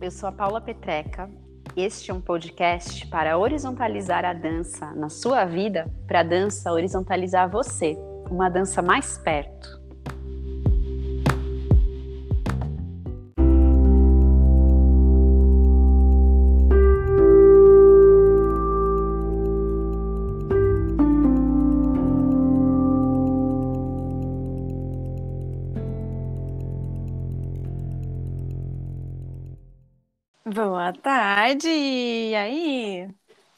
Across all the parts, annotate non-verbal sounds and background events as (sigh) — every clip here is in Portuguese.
Eu sou a Paula Petreca. Este é um podcast para horizontalizar a dança na sua vida, para a dança horizontalizar você, uma dança mais perto. Tarde! E aí?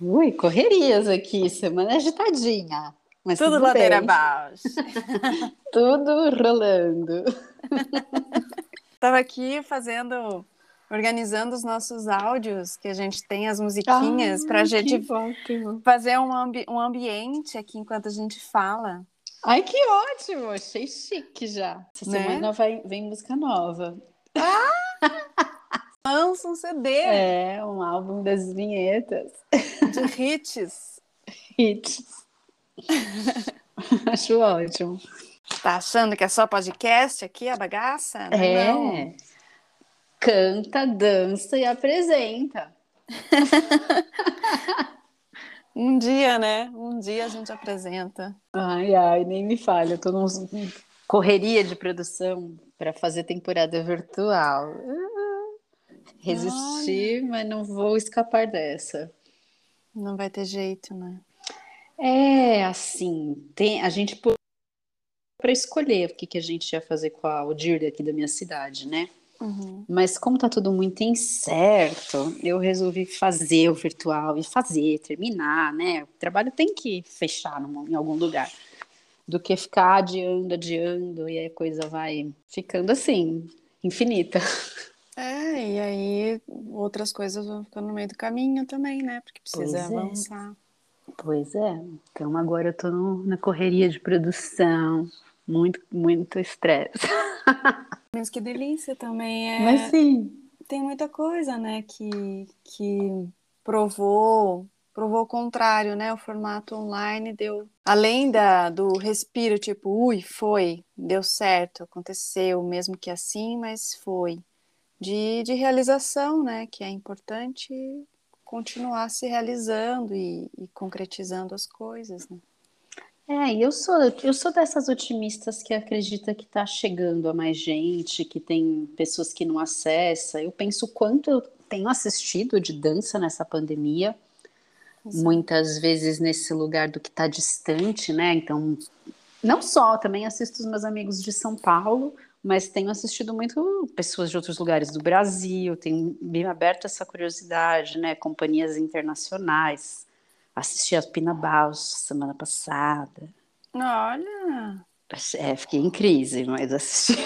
Ui, correrias aqui, semana agitadinha. Mas tudo, tudo ladeira abaixo. (laughs) tudo rolando. Tava aqui fazendo, organizando os nossos áudios, que a gente tem as musiquinhas, Ah, para a gente ótimo. fazer um, ambi um ambiente aqui enquanto a gente fala. Ai, que ótimo! Achei chique já. Essa Né? semana vai, vem música nova. (laughs) Lança um CD É, um álbum das vinhetas. de hits. (laughs) Hits. (laughs) Acho ótimo. Tá achando que é só podcast aqui, a bagaça? Não É. não. Canta, dança e apresenta. (laughs) Um dia, né? Um dia a gente apresenta. Ai, ai, nem me fale. Eu tô num correria de produção para fazer temporada virtual. Ah, Resisti, mas não vou escapar dessa. Não vai ter jeito, né? É assim, tem a gente para escolher o que, que a gente ia fazer com a Odir aqui da minha cidade, né? Uhum. Mas como tá tudo muito incerto, eu resolvi fazer o virtual e fazer, terminar, né? O trabalho tem que fechar em algum lugar. Do que ficar adiando, adiando, e aí a coisa vai ficando assim, infinita. (laughs) É, e aí outras coisas vão ficando no meio do caminho também, né? Porque precisa Pois é. avançar. Pois é. Então agora eu tô no- na correria de produção, muito, muito estresse. (laughs) Mas que delícia também é. Mas sim, Tem muita coisa, né, que, que provou, provou o contrário, né? O formato online deu. Além da, do respiro, tipo, ui, foi, deu certo, aconteceu, mesmo que assim, mas foi. De, de realização, né? Que é importante continuar se realizando e, e concretizando as coisas, né? É, eu sou, eu sou dessas otimistas que acredita que está chegando a mais gente, que tem pessoas que não acessam. Eu penso quanto eu tenho assistido de dança nessa pandemia, muitas vezes nesse lugar do que está distante, né? Então, não só, também assisto os meus amigos de São Paulo, mas tenho assistido muito pessoas de outros lugares do Brasil, tenho me aberto essa curiosidade, né? Companhias internacionais. Assisti a Pina Baus semana passada. Olha! É, fiquei em crise, mas assisti.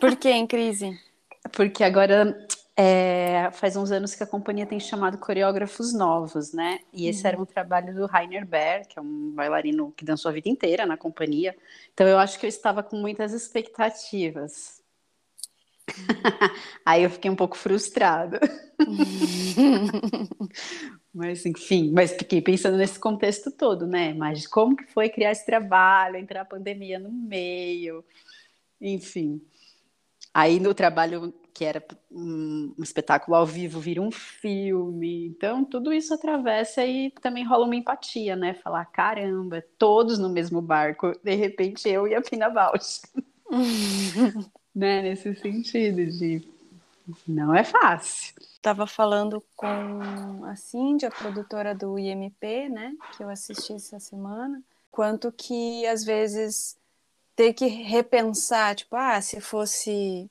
Por que em crise? (laughs) Porque agora é, faz uns anos que a companhia tem chamado coreógrafos novos, né? E esse era um trabalho do Rainer Berg, que é um bailarino que dançou a vida inteira na companhia. Então eu acho que eu estava com muitas expectativas. (laughs) Aí eu fiquei um pouco frustrada. (laughs) Mas enfim, mas fiquei pensando nesse contexto todo, né? Mas como que foi criar esse trabalho, entrar a pandemia no meio, enfim. Aí no trabalho que era um, espetáculo ao vivo vira um filme, então tudo isso atravessa e também rola uma empatia, né? Falar caramba, todos no mesmo barco, de repente eu e a Pina Bausch, (laughs) né? Nesse sentido de não é fácil. Estava falando com a Cindy, a produtora do IMP, né, que eu assisti essa semana, quanto que às vezes ter que repensar, tipo, ah, se fosse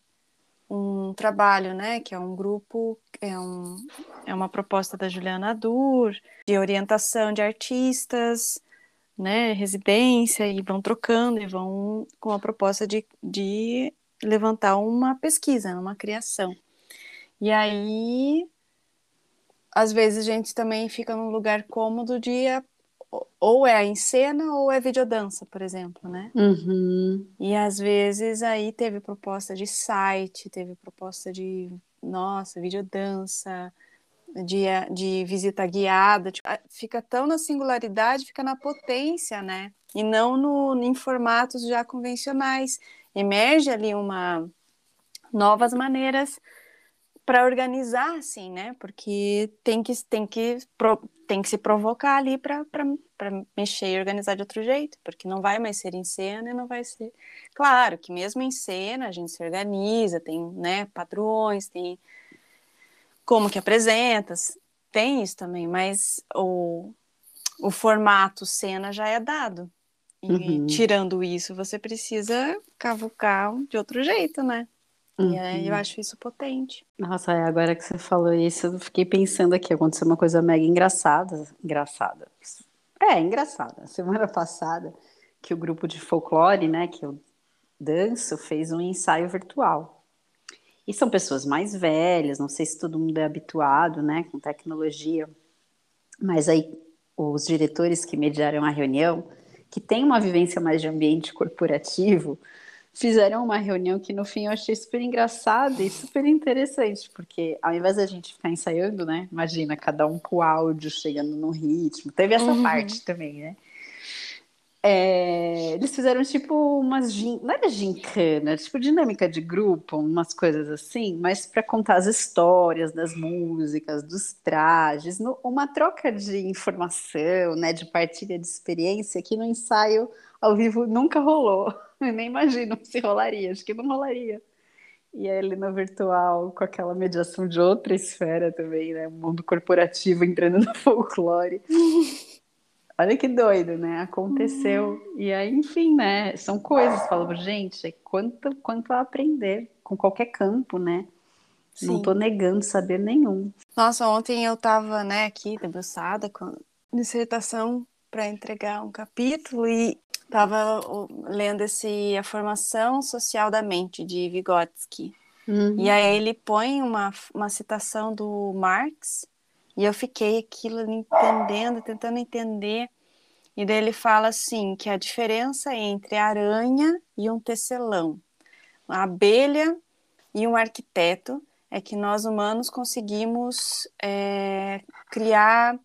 um trabalho, né, que é um grupo, é, um, é uma proposta da Juliana Dur, de orientação de artistas, né, residência, e vão trocando e vão com a proposta de, de levantar uma pesquisa, uma criação. E aí, às vezes a gente também fica num lugar cômodo de ou é em cena ou é videodança, por exemplo, né? Uhum. E às vezes aí teve proposta de site, teve proposta de, nossa, videodança, de, de visita guiada, tipo, fica tão na singularidade, fica na potência, né? E não no, em formatos já convencionais. Emerge ali uma novas maneiras para organizar, assim, né? Porque tem que, tem que, tem que se provocar ali para mexer e organizar de outro jeito, porque não vai mais ser em cena e não vai ser. Claro que mesmo em cena a gente se organiza, tem né, padrões, tem como que apresenta, tem isso também, mas o, o formato cena já é dado. E uhum. tirando isso, você precisa cavucar de outro jeito, né? Uhum. E aí eu uhum. acho isso potente. Nossa, agora que você falou isso, eu fiquei pensando aqui, aconteceu uma coisa mega engraçada. Engraçada. É, engraçada. Semana passada, que o grupo de folclore, né, que eu danço, fez um ensaio virtual. E são pessoas mais velhas, não sei se todo mundo é habituado, né, com tecnologia. Mas aí os diretores que mediaram a reunião, que têm uma vivência mais de ambiente corporativo, fizeram uma reunião que no fim eu achei super engraçada e super interessante, porque ao invés da gente ficar ensaiando, né? Imagina, cada um com o áudio chegando no ritmo. Teve essa uhum. parte também, né? É, eles fizeram tipo umas gin, não era gincana, tipo dinâmica de grupo, umas coisas assim, mas para contar as histórias das músicas, dos trajes, no, uma troca de informação, né, de partilha de experiência que no ensaio ao vivo nunca rolou. (laughs) Eu nem imagino se rolaria, acho que não rolaria. E ele no virtual, com aquela mediação de outra esfera também, né? O mundo corporativo entrando no (laughs) folclore. Olha que doido, né? Aconteceu. Uhum. E aí, enfim, né? São coisas. Falamos, gente, quanto, quanto a aprender com qualquer campo, né? Sim. Não tô negando saber nenhum. Nossa, ontem eu tava, né, aqui debruçada com dissertação para entregar um capítulo e Estava lendo esse A Formação Social da Mente, de Vygotsky. Uhum. E aí ele põe uma, uma citação do Marx, e eu fiquei aquilo entendendo, tentando entender. E daí ele fala assim, que a diferença entre a aranha e um tecelão, a abelha e um arquiteto, é que nós humanos conseguimos é, criar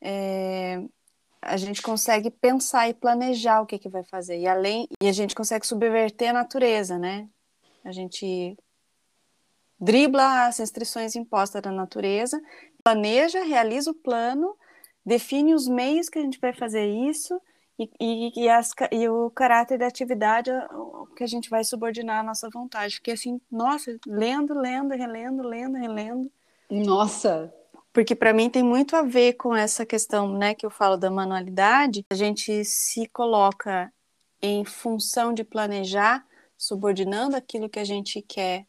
é, a gente consegue pensar e planejar o que, que vai fazer. E além e a gente consegue subverter a natureza, né? A gente dribla as restrições impostas da natureza, planeja, realiza o plano, define os meios que a gente vai fazer isso e, e, e, as, e o caráter da atividade que a gente vai subordinar à nossa vontade. Porque assim, nossa, lendo, lendo, relendo, lendo, relendo. Nossa, porque para mim tem muito a ver com essa questão, né, que eu falo da manualidade. A gente se coloca em função de planejar, subordinando aquilo que a gente quer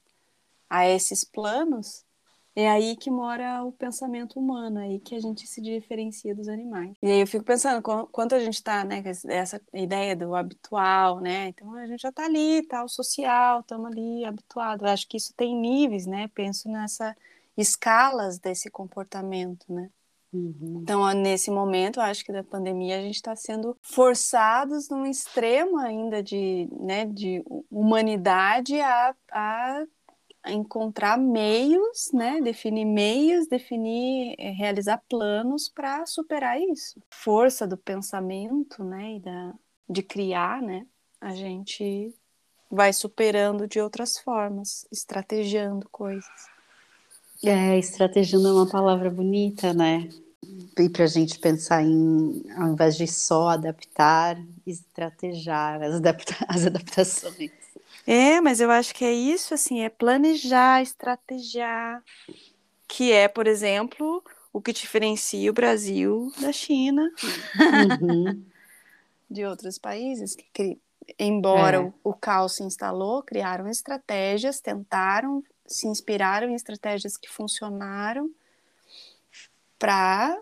a esses planos. É aí que mora o pensamento humano, é aí que a gente se diferencia dos animais. E aí eu fico pensando, quanto a gente está, né, essa ideia do habitual, né, então a gente já está ali, tá, o social, estamos ali habituado. Eu acho que isso tem níveis, né, penso nessa escalas desse comportamento, né? Uhum. Então, nesse momento, acho que da pandemia, a gente está sendo forçados num extremo ainda de, né, de humanidade a, a encontrar meios, né, definir meios, definir, eh, realizar planos para superar isso. Força do pensamento, né, e da, de criar, né, a gente vai superando de outras formas, estrategiando coisas. É, estratégia é uma palavra bonita, né? E para a gente pensar em, ao invés de só adaptar, estrategiar as, adapta (laughs) as adaptações. É, mas eu acho que é isso, assim, é planejar, estrategiar, que é, por exemplo, o que diferencia o Brasil da China, uhum. (laughs) de outros países que embora É. o, o caos se instalou, criaram estratégias, tentaram, se inspiraram em estratégias que funcionaram para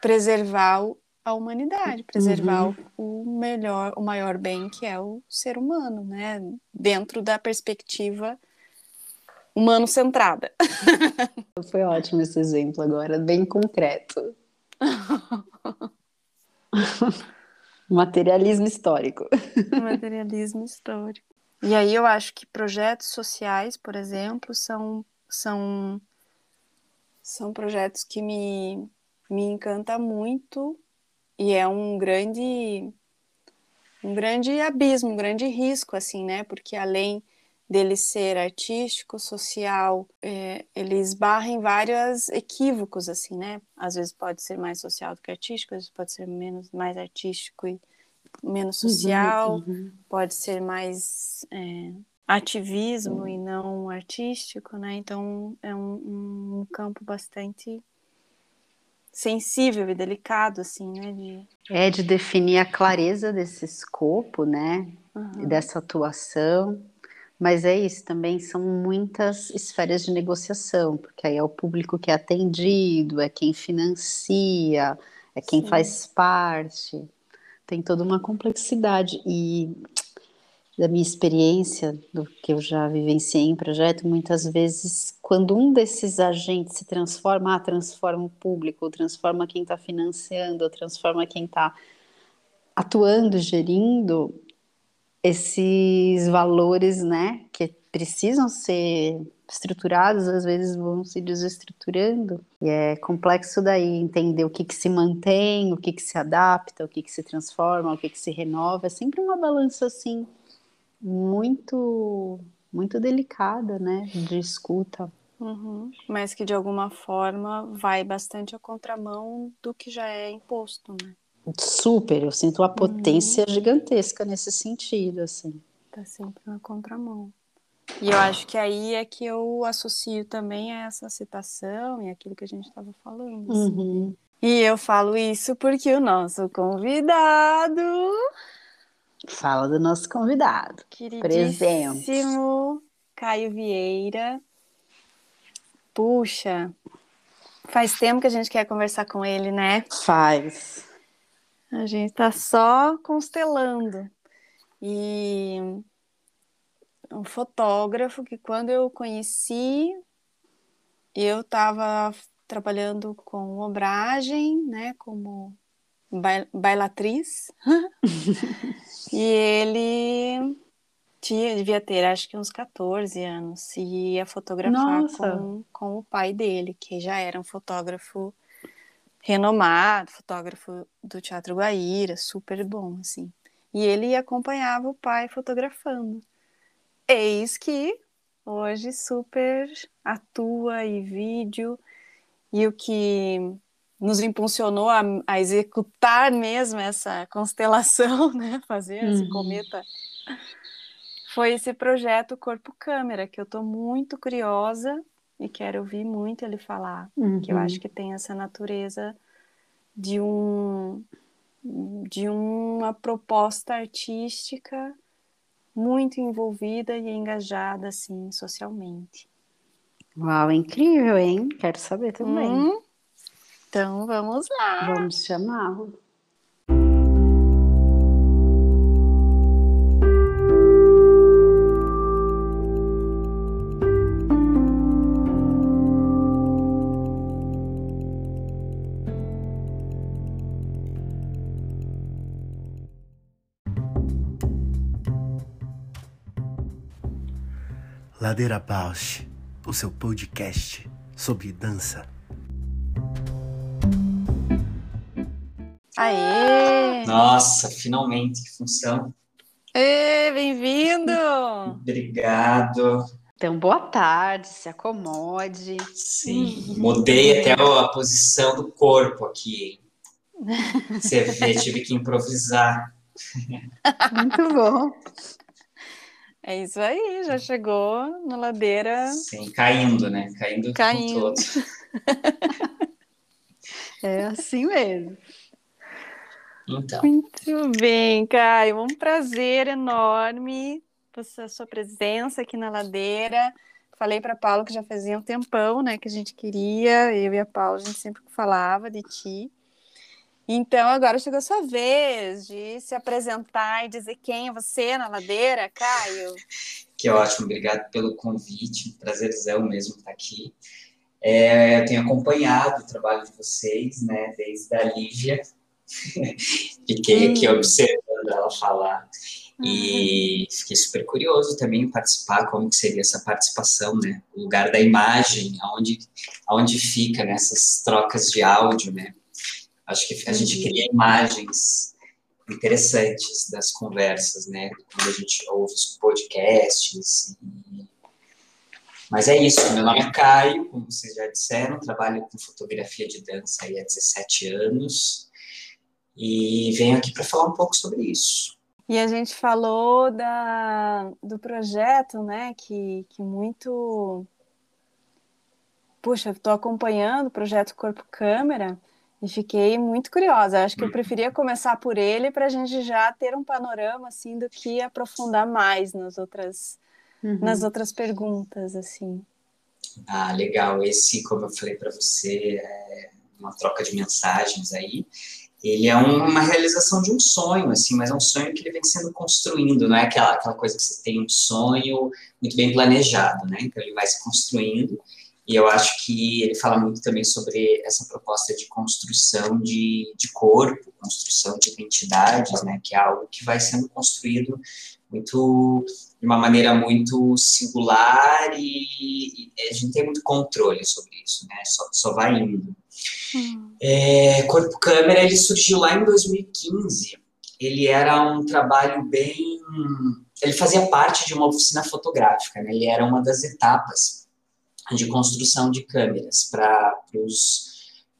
preservar o- a humanidade, preservar Uhum. o, melhor, o maior bem que é o ser humano, né? Dentro da perspectiva humano centrada. (laughs) Foi ótimo esse exemplo agora, bem concreto. (laughs) Materialismo histórico. materialismo histórico. E aí eu acho que projetos sociais, por exemplo, são são são projetos que me me encanta muito e é um grande um grande abismo, um grande risco assim, né? Porque além dele ser artístico, social, é, ele esbarra em vários equívocos assim, né? Às vezes pode ser mais social do que artístico, às vezes pode ser menos mais artístico e menos social Uhum. pode ser mais é, ativismo e não artístico, né? Então é um, um campo bastante sensível e delicado, assim, né? De... É de definir a clareza desse escopo, né? Uhum. Dessa atuação. Mas é isso, também são muitas esferas de negociação, porque aí é o público que é atendido, é quem financia, é quem Sim. faz parte. Tem toda uma complexidade. E da minha experiência, do que eu já vivenciei em projeto, muitas vezes, quando um desses agentes se transforma, ah, transforma o público, transforma quem está financiando, transforma quem está atuando, gerindo, esses valores, né, que precisam ser estruturados, às vezes vão se desestruturando. E é complexo daí entender o que, que se mantém, o que, que se adapta, o que, que se transforma, o que, que se renova. É sempre uma balança assim muito muito delicada, né, de escuta. Uhum. Mas que de alguma forma vai bastante à contramão do que já é imposto, né? Super, eu sinto uma potência gigantesca nesse sentido, assim. Tá sempre na contramão. E eu acho que aí é que eu associo também a essa citação e aquilo que a gente estava falando. assim. Uhum. E eu falo isso porque o nosso convidado, Fala do nosso convidado. queridíssimo Caio Vieira. Puxa, faz tempo que a gente quer conversar com ele, né? Faz. A gente tá só constelando. E um fotógrafo que quando eu conheci, eu estava trabalhando com obragem, né, como bailatriz. (laughs) e ele tinha, devia ter, acho que uns 14 anos, e ia fotografar Nossa. com, com o pai dele, que já era um fotógrafo renomado, fotógrafo do Teatro Guaíra, super bom, assim. E ele acompanhava o pai fotografando. Eis que hoje super atua e vídeo, e o que nos impulsionou a, a executar mesmo essa constelação, (laughs) né? Fazer esse Uhum. cometa, foi esse projeto Corpo Câmera, que eu estou muito curiosa e quero ouvir muito ele falar que eu Uhum. acho que tem essa natureza de um de uma proposta artística muito envolvida e engajada assim socialmente. Uau, incrível, hein? Quero saber também. Hum? Então vamos lá. Vamos chamá-lo. Ladeira Bausch, o seu podcast sobre dança. Aê! Nossa, finalmente, que função. Ê, bem-vindo! Obrigado. Então, boa tarde, se acomode. Sim, mudei até a posição do corpo aqui. Você vê, (laughs) tive que improvisar. Muito bom. (laughs) É isso aí, já chegou na ladeira. Sim, caindo, né? Caindo, com Caindo. todo. (laughs) É assim mesmo. Então. Muito bem, Caio. Um prazer enorme a sua presença aqui na ladeira. Falei para Paulo que já fazia um tempão, né, que a gente queria. Eu e a Paula, a gente sempre falava de ti. Então, agora chegou a sua vez de se apresentar e dizer quem é você na ladeira, Caio. Que ótimo, obrigado pelo convite, prazerzão mesmo estar aqui. É, eu tenho acompanhado o trabalho de vocês, né, desde a Lívia. (laughs) Fiquei aqui hum. observando ela falar. E fiquei super curioso também em participar, como que seria essa participação, né? O lugar da imagem, aonde, aonde fica nessas trocas de áudio, né? Acho que a gente uhum. cria imagens interessantes das conversas, né? Quando a gente ouve os podcasts. E... Mas é isso, meu nome é Caio, como vocês já disseram, trabalho com fotografia de dança há 17 anos e venho aqui para falar um pouco sobre isso. E a gente falou da, do projeto, né, que, que muito... Puxa, estou acompanhando o projeto Corpo Câmera, e fiquei muito curiosa. Acho que eu preferia começar por ele para a gente já ter um panorama assim do que aprofundar mais nas outras uhum. nas outras perguntas assim. Ah, legal. Esse, como eu falei para você, é uma troca de mensagens aí. Ele é uma realização de um sonho, assim, mas é um sonho que ele vem sendo construindo, não é aquela, aquela coisa que você tem um sonho muito bem planejado, né? Então ele vai se construindo e eu acho que ele fala muito também sobre essa proposta de construção de, de corpo, construção de identidades, né, que é algo que vai sendo construído muito de uma maneira muito singular e, e a gente tem muito controle sobre isso, né, só, só vai indo. Hum. É, Corpo Câmera, ele surgiu lá em 2015, ele era um trabalho bem... Ele fazia parte de uma oficina fotográfica, né, ele era uma das etapas de construção de câmeras para os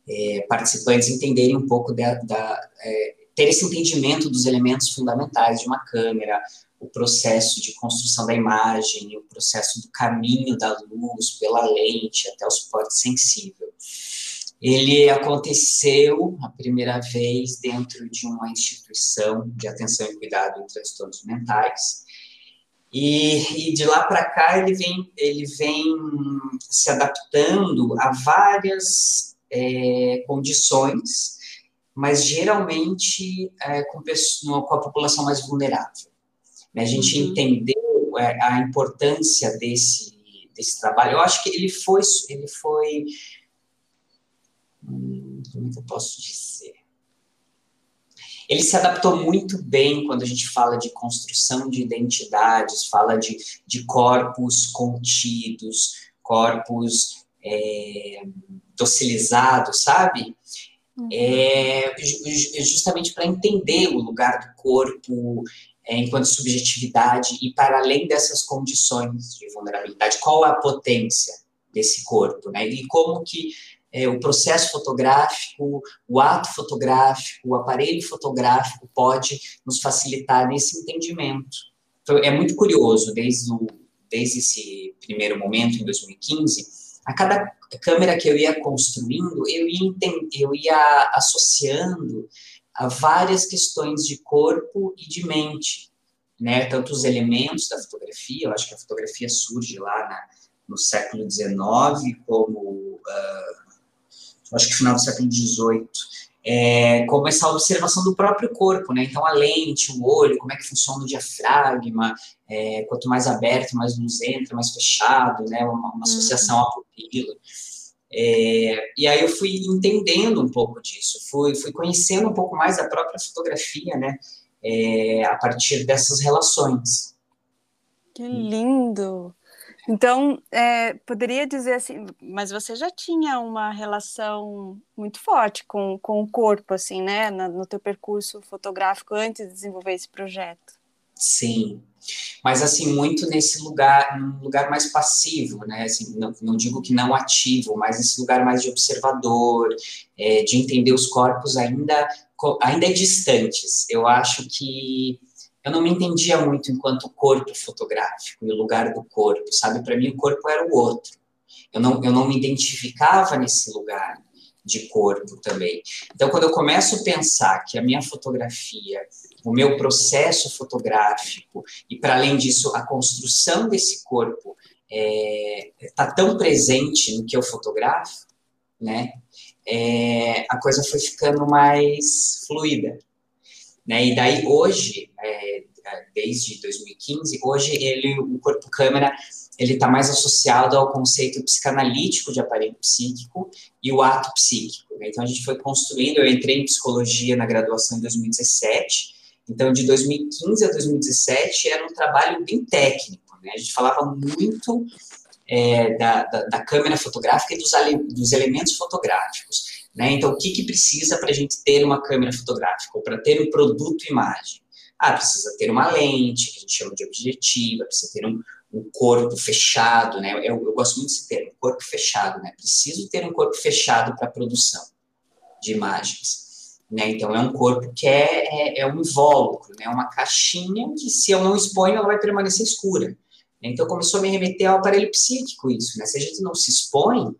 é, participantes entenderem um pouco da, da é, ter esse entendimento dos elementos fundamentais de uma câmera, o processo de construção da imagem, o processo do caminho da luz pela lente até o suporte sensível. Ele aconteceu a primeira vez dentro de uma instituição de atenção e cuidado em transtornos mentais, e, e de lá para cá ele vem, ele vem se adaptando a várias é, condições, mas geralmente é, com, pessoa, com a população mais vulnerável. A gente uhum. entendeu é, a importância desse, desse trabalho. Eu acho que ele foi, ele foi, hum, como é que eu posso dizer? ele se adaptou muito bem quando a gente fala de construção de identidades, fala de, de corpos contidos, corpos é, docilizados, sabe? Uhum. É, justamente para entender o lugar do corpo é, enquanto subjetividade e para além dessas condições de vulnerabilidade, qual a potência desse corpo, né? E como que é, o processo fotográfico, o ato fotográfico, o aparelho fotográfico pode nos facilitar nesse entendimento. Então, é muito curioso, desde, o, desde esse primeiro momento, em 2015, a cada câmera que eu ia construindo, eu ia, eu ia associando a várias questões de corpo e de mente, né? Tanto os elementos da fotografia, eu acho que a fotografia surge lá na, no século XIX, como uh, acho que final do século XVIII, é, como essa observação do próprio corpo, né? Então, a lente, o olho, como é que funciona o diafragma, é, quanto mais aberto, mais luz entra, mais fechado, né? Uma, uma uhum. associação à pupila. É, e aí eu fui entendendo um pouco disso, fui, fui conhecendo um pouco mais a própria fotografia, né? É, a partir dessas relações. Que lindo! Então, é, poderia dizer assim, mas você já tinha uma relação muito forte com, com o corpo, assim, né, no, no teu percurso fotográfico antes de desenvolver esse projeto? Sim, mas assim, muito nesse lugar, um lugar mais passivo, né, assim, não, não, digo que não ativo, mas esse lugar mais de observador, é, de entender os corpos ainda, ainda distantes. Eu acho que eu não me entendia muito enquanto corpo fotográfico e o lugar do corpo, sabe? Para mim, o corpo era o outro. Eu não, eu não me identificava nesse lugar. de corpo também. Então, quando eu começo a pensar que a minha fotografia, o meu processo fotográfico, e para além disso, a construção desse corpo está é, tá tão presente no que eu fotografo, né? É, a coisa foi ficando mais fluida. Né? E daí hoje, é, desde 2015, hoje ele, o corpo câmera ele está mais associado ao conceito psicanalítico de aparelho psíquico e o ato psíquico. Né? Então a gente foi construindo, eu entrei em psicologia na graduação em 2017, então de 2015 a 2017 era um trabalho bem técnico, né? a gente falava muito é, da, da, da, câmera fotográfica e dos, dos elementos fotográficos. Né? Então, o que, que precisa para a gente ter uma câmera fotográfica, ou para ter um produto imagem? Ah, precisa ter uma lente, que a gente chama de objetiva, precisa ter um, um corpo fechado, né? Eu, eu, gosto muito desse termo, corpo fechado, né? Preciso ter um corpo fechado para produção de imagens, né? Então é um corpo que é, é, é, um invólucro, né? Uma caixinha que se eu não exponho ela vai permanecer escura. Então começou a me remeter ao aparelho psíquico isso, né? Se a gente não se expõe,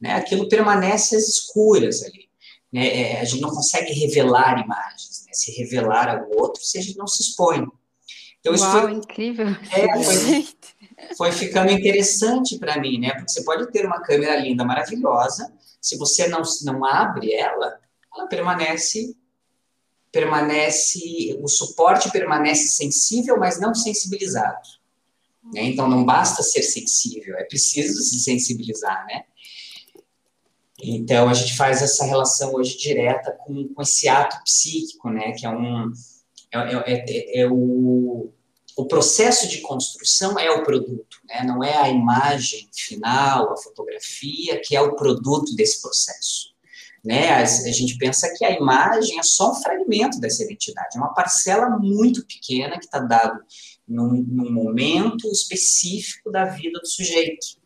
né? Aquilo permanece às escuras ali. Né? É, a gente não consegue revelar imagens, né? Se revelar ao outro se a gente não se expõe. Então, isso Uau, foi, incrível. (laughs) É, foi, (laughs) foi ficando interessante para mim, né? Porque você pode ter uma câmera linda, maravilhosa, se você não, não abre ela, ela permanece permanece o suporte permanece sensível, mas não sensibilizado. Né? Então não basta ser sensível, é preciso se sensibilizar, né? Então a gente faz essa relação hoje direta com, com esse ato psíquico, né? Que é um é, é, é, é o, o processo de construção é o produto, né? não é a imagem final, a fotografia, que é o produto desse processo. Né? A, a, gente pensa que a imagem é só um fragmento dessa identidade, é uma parcela muito pequena que está dado num, num, momento específico da vida do sujeito.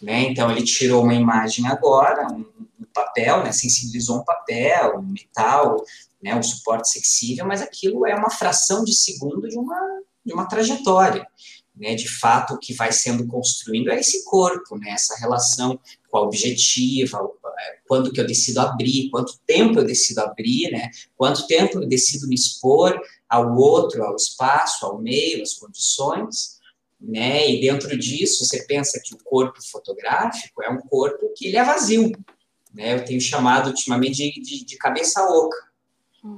Né? Então, ele tirou uma imagem agora, um, papel, né? sensibilizou um papel, um metal, né, um suporte sensível, mas aquilo é uma fração de segundo de uma, de uma trajetória. Né, de fato, o que vai sendo construindo é esse corpo, né, essa relação com a objetiva, quando que eu decido abrir, quanto tempo eu decido abrir, né, quanto tempo eu decido me expor ao outro, ao espaço, ao meio, às condições, né, e dentro disso você pensa que o corpo fotográfico é um corpo que ele é vazio, né, eu tenho chamado ultimamente de, de, de cabeça oca,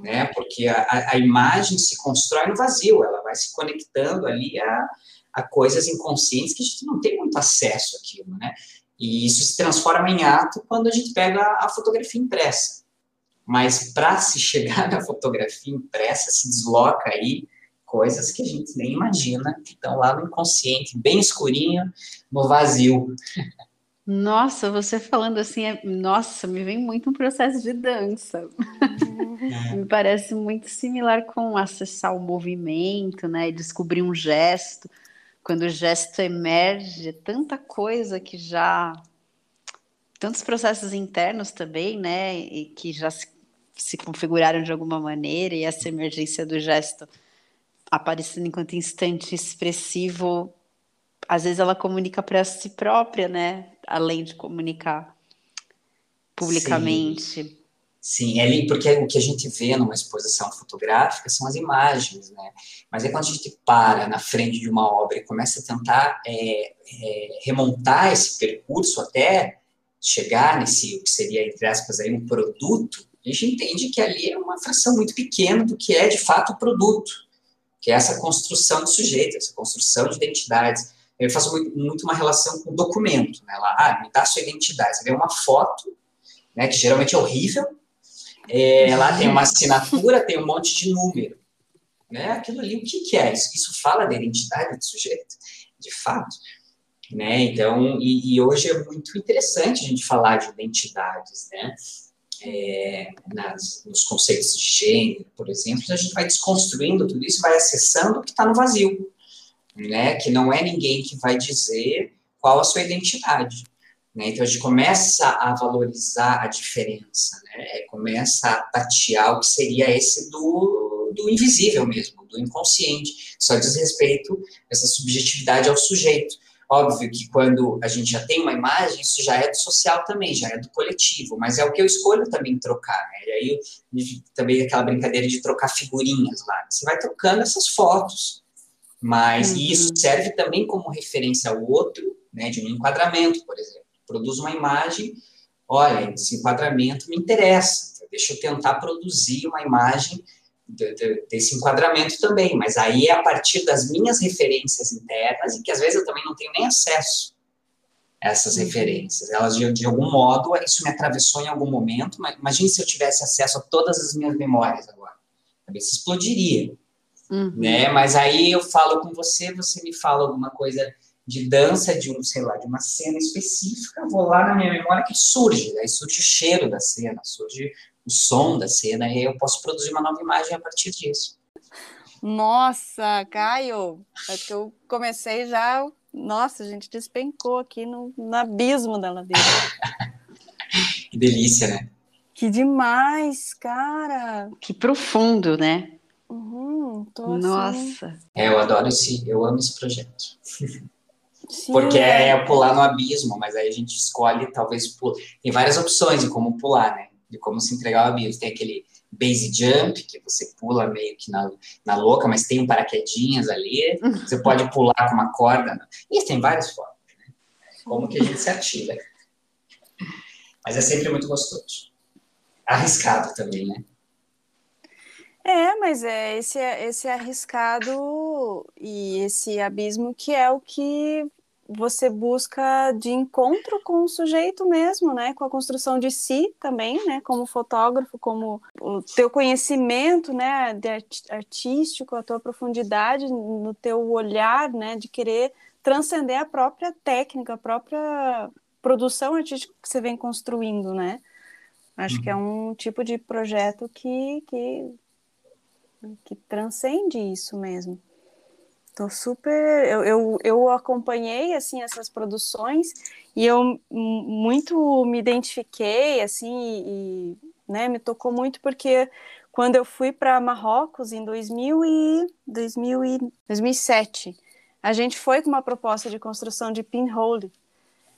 né? Porque a, a, imagem se constrói no vazio, ela vai se conectando ali a, a coisas inconscientes que a gente não tem muito acesso àquilo, né? E isso se transforma em ato quando a gente pega a fotografia impressa. Mas para se (laughs) chegar na fotografia impressa, se desloca aí coisas que a gente nem imagina, que estão lá no inconsciente, bem escurinho, no vazio. Nossa, você falando assim, é... nossa, me vem muito um processo de dança. É. (laughs) me parece muito similar com acessar o movimento, né? E descobrir um gesto. Quando o gesto emerge, é tanta coisa que já. Tantos processos internos também, né? E que já se, se configuraram de alguma maneira, e essa emergência do gesto aparecendo enquanto instante expressivo às vezes ela comunica para si própria, né? Além de comunicar publicamente. Sim. Sim, é porque o que a gente vê numa exposição fotográfica são as imagens, né? Mas é quando a gente para na frente de uma obra e começa a tentar é, é, remontar esse percurso até chegar nesse, o que seria, entre aspas, aí, um produto, a gente entende que ali é uma fração muito pequena do que é, de fato, o produto, que é essa construção do sujeito, essa construção de identidades eu faço muito, muito uma relação com documento, né? Lá, ah, me dá sua identidade. Você vê uma foto, né, que geralmente é horrível, é, lá tem uma assinatura, tem um monte de número. Né? Aquilo ali, o que, que é isso? Isso fala da identidade do sujeito, de fato. Né? Então, e, e hoje é muito interessante a gente falar de identidades, né? É, nas, nos conceitos de gênero, por exemplo, a gente vai desconstruindo tudo isso, vai acessando o que está no vazio né? Que não é ninguém que vai dizer qual a sua identidade. Né? Então a gente começa a valorizar a diferença, né? É, começa a tatear o que seria esse do, do invisível mesmo, do inconsciente. Só diz respeito essa subjetividade ao sujeito. Óbvio que quando a gente já tem uma imagem, isso já é do social também, já é do coletivo, mas é o que eu escolho também trocar, né? E aí também aquela brincadeira de trocar figurinhas lá. Você vai trocando essas fotos, mas uhum. isso serve também como referência ao outro, né? De um enquadramento, por exemplo. Produz uma imagem, olha, esse enquadramento me interessa, deixa eu tentar produzir uma imagem de, de, desse enquadramento também, mas aí é a partir das minhas referências internas e que às vezes eu também não tenho nem acesso a essas uhum. referências. Elas, de, de, algum modo, isso me atravessou em algum momento, mas imagine se eu tivesse acesso a todas as minhas memórias agora. A cabeça explodiria, uhum. né? Mas aí eu falo com você, você me fala alguma coisa de dança, de um, sei lá, de uma cena específica, vou lá na minha memória que surge, aí surge o cheiro da cena, surge o som da cena, e eu posso produzir uma nova imagem a partir disso. Nossa, Caio, acho que eu comecei já. Nossa, a gente despencou aqui no, no abismo da ladeira. (laughs) que delícia, né? Que demais, cara! Que profundo, né? Uhum, Nossa! Assim. É, eu adoro esse, eu amo esse projeto. Sim, Porque é. é pular no abismo, mas aí a gente escolhe, talvez, pular. tem várias opções de como pular, né? De como se entregar ao abismo. Tem aquele base jump, que você pula meio que na, na louca, mas tem um paraquedinhas ali, (laughs) você pode pular com uma corda. Né? E tem várias formas, né? Como que a gente se atira. Mas é sempre muito gostoso. Arriscado também, né? É, mas é esse, esse arriscado e esse abismo que é o que você busca de encontro com o sujeito mesmo, né? Com a construção de si também, né? Como fotógrafo, como o teu conhecimento, né? De artístico, a tua profundidade no teu olhar, né? De querer transcender a própria técnica, a própria produção artística que você vem construindo, né? Acho uhum. que é uhum. um tipo de projeto que, que, que transcende isso mesmo. Tô super. Eu, eu, eu acompanhei assim essas produções e eu muito me identifiquei assim e, né, me tocou muito porque quando eu fui para Marrocos em 2000 e, 2000 e 2007, a gente foi com uma proposta de construção de pinhole.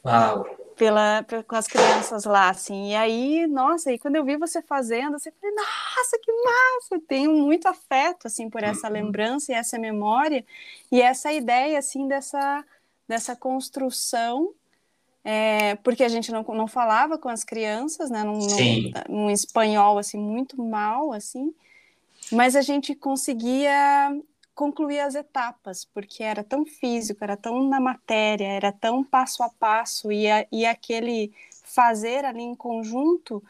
Uau! Pela, com as crianças lá, assim. E aí, nossa, e quando eu vi você fazendo, você falei, nossa, que massa! Eu tenho muito afeto, assim, por essa uhum. lembrança e essa memória e essa ideia, assim, dessa, dessa construção, é, porque a gente não, não falava com as crianças, né, num, num, num espanhol, assim, muito mal, assim, mas a gente conseguia concluir as etapas, porque era tão físico, era tão na matéria, era tão passo a passo, e, a, e aquele fazer ali em conjunto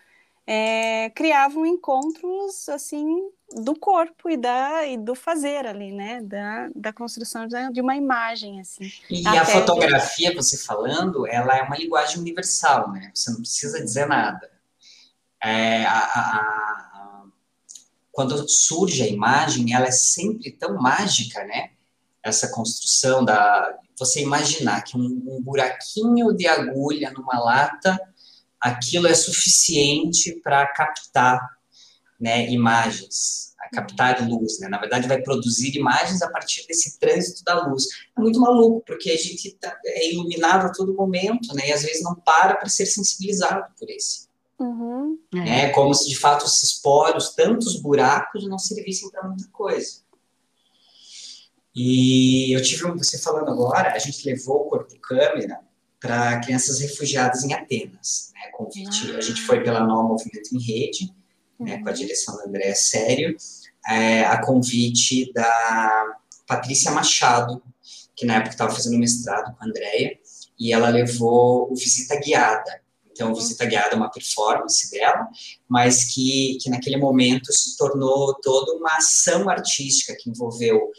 é, criavam encontros assim do corpo e da e do fazer ali, né, da, da construção de, uma imagem assim. E a fotografia, você falando, ela é uma linguagem universal, né? Você não precisa dizer nada. É, a, a, quando surge a imagem, ela é sempre tão mágica, né? Essa construção da você imaginar que um, um buraquinho de agulha numa lata, aquilo é suficiente para captar, né, imagens, captar luz, né? Na verdade, vai produzir imagens a partir desse trânsito da luz. É muito maluco, porque a gente tá, é iluminado a todo momento, né? E às vezes não para para ser sensibilizado por esse Uhum. Né? Como se de fato esses poros, tantos buracos, não servissem para muita coisa. E eu tive, você falando agora, a gente levou o corpo câmera para crianças refugiadas em Atenas. Né? Convite, a gente foi pela Nova Movimento em Rede, né, com a uhum. direção da Andréa Sério, é, a convite da Patrícia Machado, que na época estava fazendo mestrado com a Andréia, e ela levou o Visita Guiada, então, Visita Guiada é uma performance dela, mas que, que naquele momento se tornou toda uma ação artística que envolveu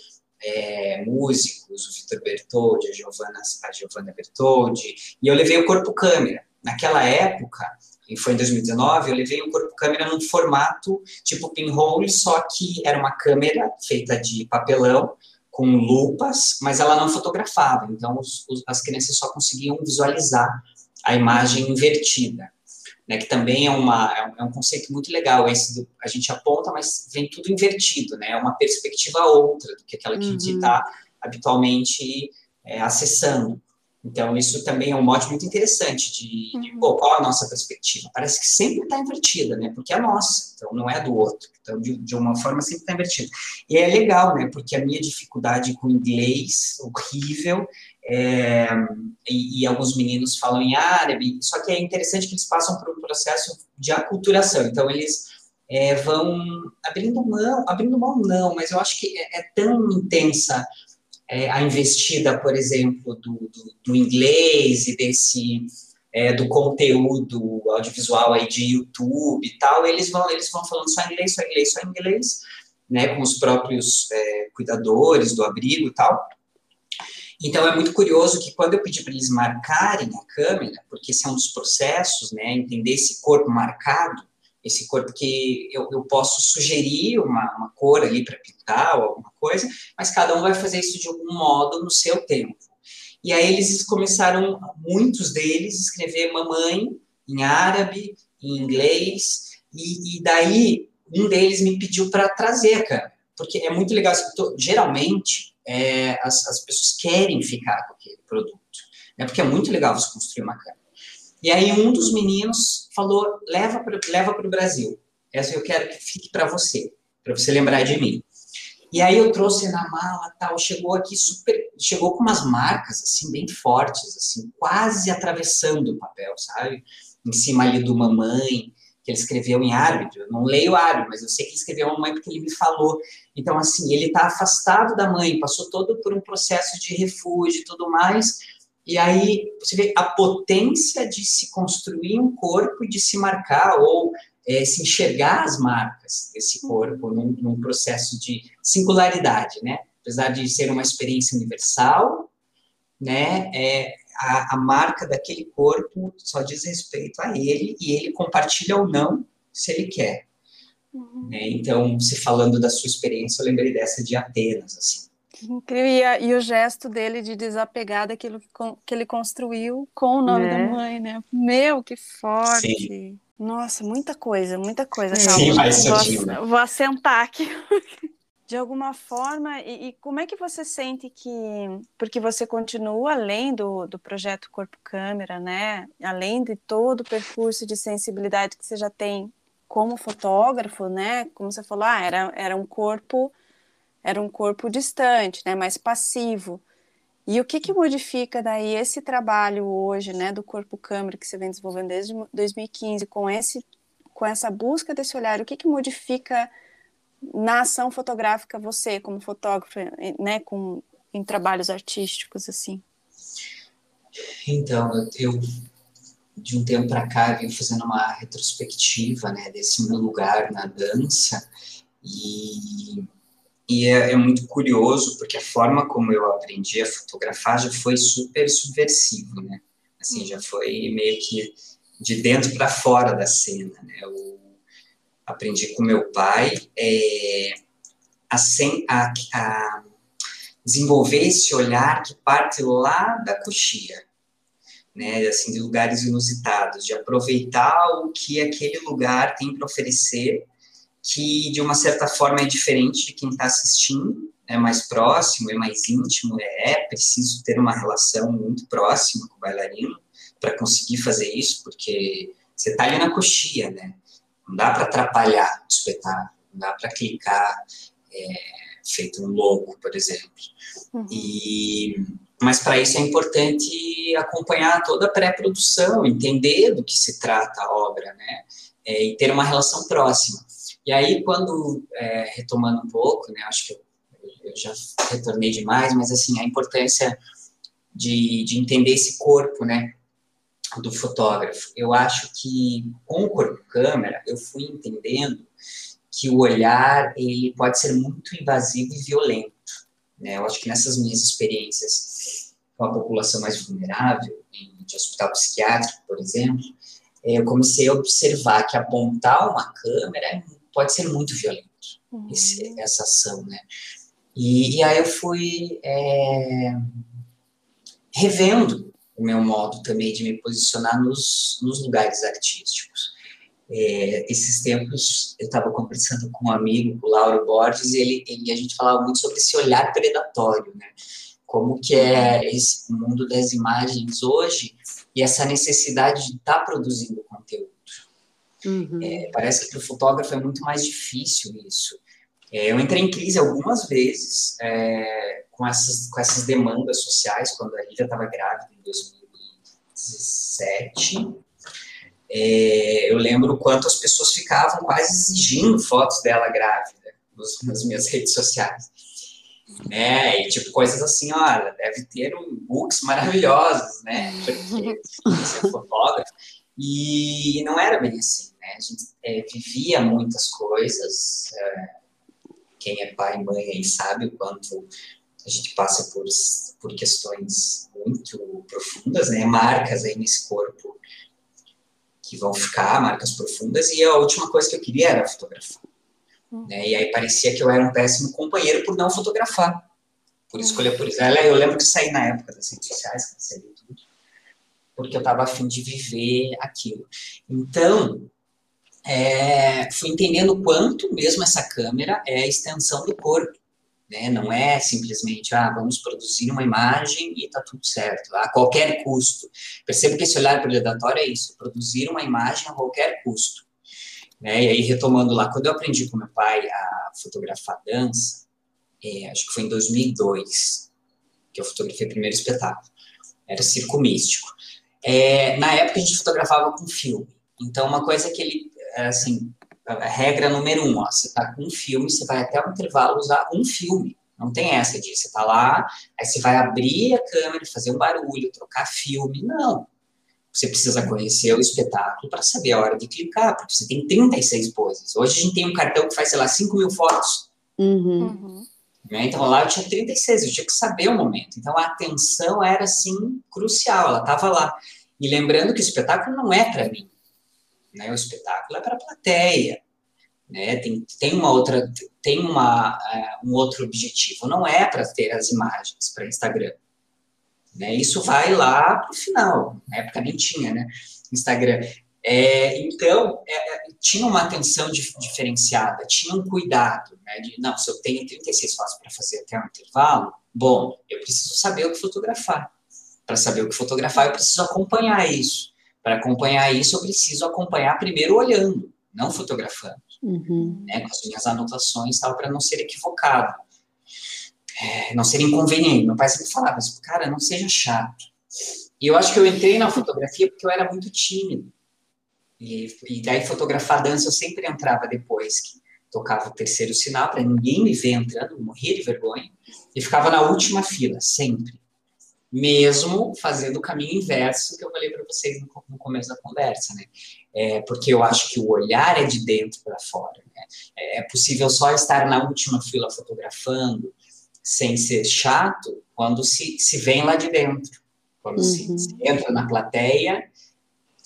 é, músicos, o Vitor Bertoldi, a Giovanna, a Giovanna Bertoldi, e eu levei o corpo câmera. Naquela época, e foi em 2019, eu levei o corpo câmera num formato tipo pinhole, só que era uma câmera feita de papelão, com lupas, mas ela não fotografava, então os, os, as crianças só conseguiam visualizar a imagem invertida, né, que também é, uma, é, um, é conceito muito legal, esse do, a gente aponta, mas vem tudo invertido, né, é uma perspectiva outra do que aquela que uhum. a gente está uhum. habitualmente é, acessando. Então, isso também é um mote muito interessante de, de pô, qual a nossa perspectiva. Parece que sempre está invertida, né? Porque é a nossa, então não é a do outro. Então, de, de uma forma, sempre está invertida. E é legal, né? Porque a minha dificuldade com inglês, horrível, é, e, e, alguns meninos falam em árabe, só que é interessante que eles passam por um processo de aculturação. Então, eles é, vão abrindo mão, abrindo mão não, mas eu acho que é, é tão intensa é, a investida, por exemplo, do, do, do inglês e desse é, do conteúdo audiovisual aí de YouTube e tal, eles vão eles vão falando só inglês, só inglês, só inglês, né, com os próprios é, cuidadores do abrigo e tal. Então é muito curioso que quando eu pedi para eles marcarem a câmera, porque esse é um dos processos, né, entender esse corpo marcado, esse corpo que eu, eu posso sugerir uma, uma cor ali para pintar ou alguma coisa, mas cada um vai fazer isso de algum modo no seu tempo. E aí eles começaram, muitos deles, escrever mamãe em árabe, em inglês, e, e daí um deles me pediu para trazer a câmera, porque é muito legal, geralmente é, as, as pessoas querem ficar com aquele produto, né, porque é muito legal você construir uma câmera. E aí um dos meninos falou, leva para leva o Brasil. Essa eu quero que fique para você, para você lembrar de mim. E aí eu trouxe na mala, tal, chegou aqui super, chegou com umas marcas assim bem fortes, assim, quase atravessando o papel, sabe? Em cima ali do mamãe, que ele escreveu em árabe. Eu não leio árabe, mas eu sei que ele escreveu mamãe porque ele me falou. Então assim, ele está afastado da mãe, passou todo por um processo de refúgio e tudo mais e aí você vê a potência de se construir um corpo e de se marcar ou é, se enxergar as marcas desse corpo num, num, processo de singularidade, né? Apesar de ser uma experiência universal, né? É, a, a marca daquele corpo só diz respeito a ele e ele compartilha ou não se ele quer. Uhum. Né? Então, se falando da sua experiência, eu lembrei dessa de Atenas, assim. Incrível. E, o gesto dele de desapegar daquilo que, que ele construiu com o nome é. da mãe, né? Meu, que forte. Sim. Nossa, muita coisa, muita coisa. Sim, mas vou, vou assentar aqui. (laughs) de alguma forma, e, e, como é que você sente que, porque você continua além do, do projeto Corpo Câmera, né, além de todo o percurso de sensibilidade que você já tem como fotógrafo, né, como você falou, ah, era, era um corpo era um corpo distante, né, mais passivo. E o que, que modifica daí esse trabalho hoje, né, do corpo câmera que você vem desenvolvendo desde 2015, com esse, com essa busca desse olhar, o que, que modifica na ação fotográfica você, como fotógrafo, né, com em trabalhos artísticos assim? Então, eu de um tempo para cá venho fazendo uma retrospectiva, né, desse meu lugar na dança e e é, é, muito curioso, porque a forma como eu aprendi a fotografar já foi super subversivo, né? Assim, já foi meio que de dentro para fora da cena, né? Eu aprendi com meu pai é, a, a, a desenvolver esse olhar que parte lá da coxia, né, assim, de lugares inusitados, de aproveitar o que aquele lugar tem para oferecer que de uma certa forma é diferente de quem está assistindo, é mais próximo, é mais íntimo, é, é preciso ter uma relação muito próxima com o bailarino para conseguir fazer isso, porque você está ali na coxia, né? Não dá para atrapalhar o espetáculo, não dá para clicar é, feito um louco, por exemplo. Uhum. E mas para isso é importante acompanhar toda a pré-produção, entender do que se trata a obra, né? É, e ter uma relação próxima. E aí, quando, é, retomando um pouco, né, acho que eu, eu, já retornei demais, mas assim, a importância de, de entender esse corpo, né, do fotógrafo. Eu acho que com o corpo câmera, eu fui entendendo que o olhar, ele pode ser muito invasivo e violento, né, eu acho que nessas minhas experiências com a população mais vulnerável, de hospital psiquiátrico, por exemplo, é, eu comecei a observar que apontar uma câmera pode ser muito violento, uhum. esse, essa ação, né? E, e aí eu fui é, revendo o meu modo também de me posicionar nos, nos lugares artísticos. É, esses tempos eu estava conversando com um amigo, o Lauro Borges, e ele, ele, a gente falava muito sobre esse olhar predatório, né? como que é esse mundo das imagens hoje e essa necessidade de estar tá produzindo conteúdo. Uhum. É, parece que para o fotógrafo é muito mais difícil isso. É, eu entrei em crise algumas vezes é, com, essas, com essas demandas sociais, quando a Lívia estava grávida em 2017. É, eu lembro quanto as pessoas ficavam quase exigindo fotos dela grávida nos, nas minhas (laughs) redes sociais né? E tipo, coisas assim, olha, deve ter um books maravilhosos, né? Porque (laughs) você é fotógrafo. E não era bem assim, né? A gente é, vivia muitas coisas. É, quem é pai e mãe aí sabe o quanto a gente passa por, por questões muito profundas, né? Marcas aí nesse corpo que vão ficar, marcas profundas. E a última coisa que eu queria era fotografar. Né? E aí parecia que eu era um péssimo companheiro por não fotografar, por escolher por isso. Eu lembro que saí na época das redes sociais, cancelei tudo, porque eu estava afim de viver aquilo. Então, é, fui entendendo o quanto mesmo essa câmera é a extensão do corpo. Né? Não é simplesmente, ah, vamos produzir uma imagem e está tudo certo, a qualquer custo. Percebo que esse olhar predatório é isso, produzir uma imagem a qualquer custo. Né? E aí, retomando lá, quando eu aprendi com meu pai a fotografar dança, é, acho que foi em 2002 que eu fotografei o primeiro espetáculo. Era circo místico. É, na época, a gente fotografava com filme. Então, uma coisa que ele, assim, a regra número um, ó, você está com um filme, você vai até o intervalo usar um filme. Não tem essa de você tá lá, aí você vai abrir a câmera, fazer um barulho, trocar filme. Não. Você precisa conhecer o espetáculo para saber a hora de clicar, porque você tem 36 poses. Hoje a gente tem um cartão que faz, sei lá, 5 mil fotos. Uhum. Uhum. Então lá eu tinha 36, eu tinha que saber o momento. Então a atenção era, assim, crucial, ela estava lá. E lembrando que o espetáculo não é para mim. Né? O espetáculo é para a plateia. Né? Tem, tem uma outra, tem uma, uh, um outro objetivo. Não é para ter as imagens para Instagram. Né? Isso vai lá para o final, na época nem tinha, né? Instagram. É, então, é, é tinha uma atenção dif diferenciada, tinha um cuidado, né? De, não, se eu tenho 36 fotos para fazer até um intervalo, bom, eu preciso saber o que fotografar. Para saber o que fotografar, eu preciso acompanhar isso. Para acompanhar isso, eu preciso acompanhar primeiro olhando, não fotografando. Uhum. Né, com as minhas anotações, tal, para não ser equivocado é, não ser inconveniente. Meu pai sempre falava assim, cara, não seja chato. E eu acho que eu entrei na fotografia porque eu era muito tímido. E, e daí fotografar dança eu sempre entrava depois que tocava o terceiro sinal para ninguém me ver entrando, morria de vergonha, e ficava na última fila, sempre. Mesmo fazendo o caminho inverso que eu falei para vocês no, no, começo da conversa, né? É, porque eu acho que o olhar é de dentro para fora. Né? É possível só estar na última fila fotografando, sem ser chato quando se, se vem lá de dentro. Quando uhum. se, se, entra na plateia,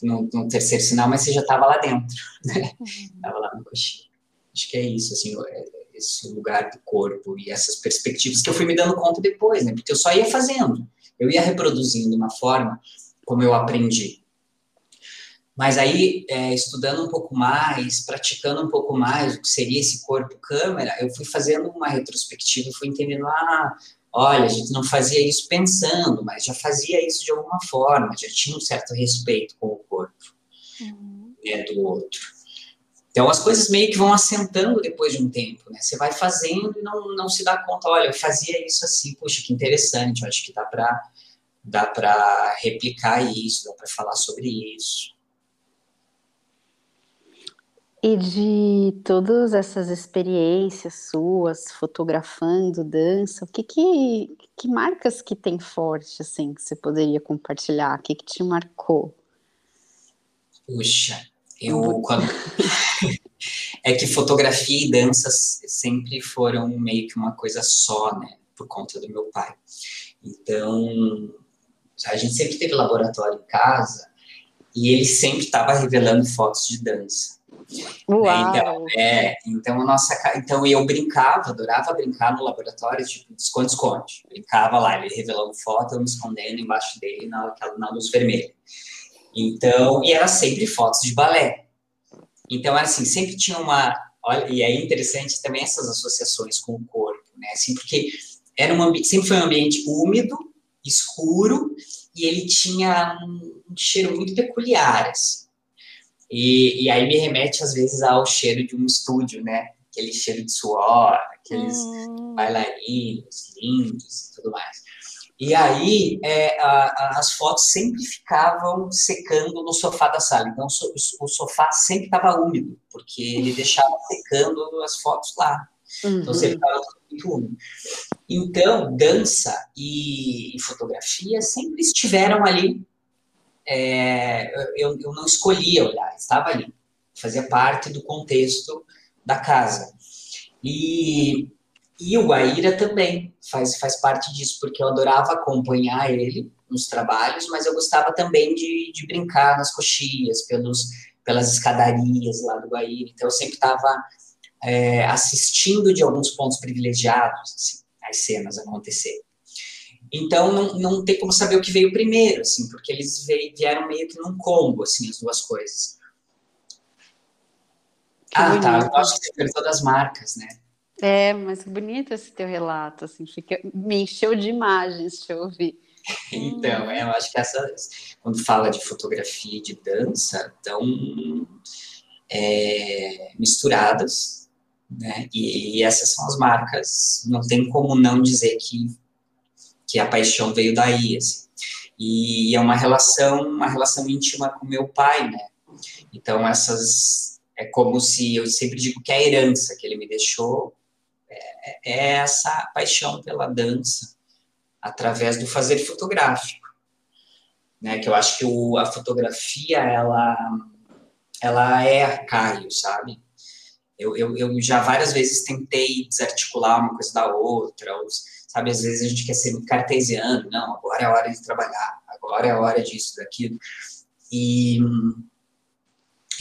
no, no, terceiro sinal, mas você já estava lá dentro, né? Estava uhum. lá no coxinha. Acho que é isso, assim, é, esse lugar do corpo e essas perspectivas que eu fui me dando conta depois, né? Porque eu só ia fazendo. Eu ia reproduzindo uma forma como eu aprendi. Mas aí, é, estudando um pouco mais, praticando um pouco mais o que seria esse corpo câmera, eu fui fazendo uma retrospectiva e fui entendendo, ah, olha, a gente não fazia isso pensando, mas já fazia isso de alguma forma, já tinha um certo respeito com o corpo uhum. né, do outro. Então, as coisas meio que vão assentando depois de um tempo, né? Você vai fazendo e não, não se dá conta, olha, eu fazia isso assim, puxa, que interessante, eu acho que dá para dá para replicar isso, dá para falar sobre isso. E de todas essas experiências suas, fotografando, dança, o que que, que marcas que tem forte, assim, que você poderia compartilhar? O que que te marcou? Puxa, eu quando... (laughs) é que fotografia e dança sempre foram meio que uma coisa só, né, por conta do meu pai. Então, a gente sempre teve laboratório em casa e ele sempre estava revelando fotos de dança. Uau. Então, é, então, a nossa, então eu brincava, adorava brincar no laboratório, tipo, esconde-esconde. Brincava lá, ele revelando foto, eu me escondendo embaixo dele na, na luz vermelha. Então, e era sempre fotos de balé. Então, assim, sempre tinha uma. Olha, e é interessante também essas associações com o corpo, né? Assim, porque era um ambiente, sempre foi um ambiente úmido, escuro, e ele tinha um, um cheiro muito peculiar, assim. E, e, aí me remete, às vezes, ao cheiro de um estúdio, né? Aquele cheiro de suor, aqueles hum. bailarinos lindos e tudo mais. E aí é, a, as fotos sempre ficavam secando no sofá da sala. Então o, o sofá sempre estava úmido, porque ele deixava secando as fotos lá. Uhum. Então sempre estava muito úmido. Então, dança e, e fotografia sempre estiveram ali. É, eu, eu não escolhia olhar, estava ali. Fazia parte do contexto da casa. E e o Guaíra também faz, faz parte disso, porque eu adorava acompanhar ele nos trabalhos, mas eu gostava também de, de brincar nas coxias, pelos, pelas escadarias lá do Guaíra. Então eu sempre estava é, assistindo de alguns pontos privilegiados assim, as cenas acontecerem. Então não, não tem como saber o que veio primeiro, assim, porque eles veio, vieram meio que num combo, assim, as duas coisas. Que ah, bonito. tá. Eu acho que você perguntou das marcas, né? É, mas bonito esse teu relato, assim, fica, me encheu de imagens te ouvir. Então, é, eu acho que essa, quando fala de fotografia e de dança, tão é, misturadas, né? E, e, essas são as marcas, não tem como não dizer que, que a paixão veio daí, assim. E é uma relação, uma relação íntima com meu pai, né? Então, essas, é como se, eu sempre digo que é a herança que ele me deixou, é essa paixão pela dança através do fazer fotográfico, né? Que eu acho que o, a fotografia ela ela é Caio, sabe? Eu, eu, eu, já várias vezes tentei desarticular uma coisa da outra, ou, sabe? Às vezes a gente quer ser muito cartesiano, não, agora é a hora de trabalhar, agora é a hora disso, daquilo. E,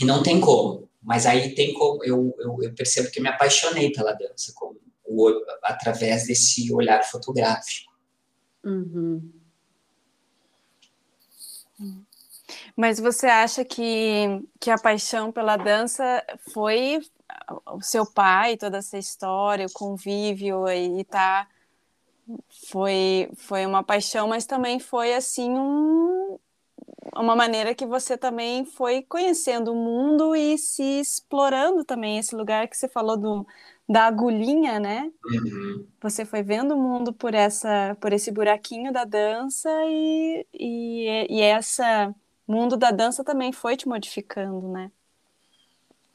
e não tem como. Mas aí tem como, eu, eu, eu percebo que eu me apaixonei pela dança, como o, através desse olhar fotográfico. Uhum. Mas você acha que, que a paixão pela dança foi o seu pai, toda essa história, o convívio e tá foi foi uma paixão, mas também foi assim um, uma maneira que você também foi conhecendo o mundo e se explorando também esse lugar que você falou do da agulhinha, né? Uhum. Você foi vendo o mundo por essa, por esse buraquinho da dança e, e, e essa mundo da dança também foi te modificando, né?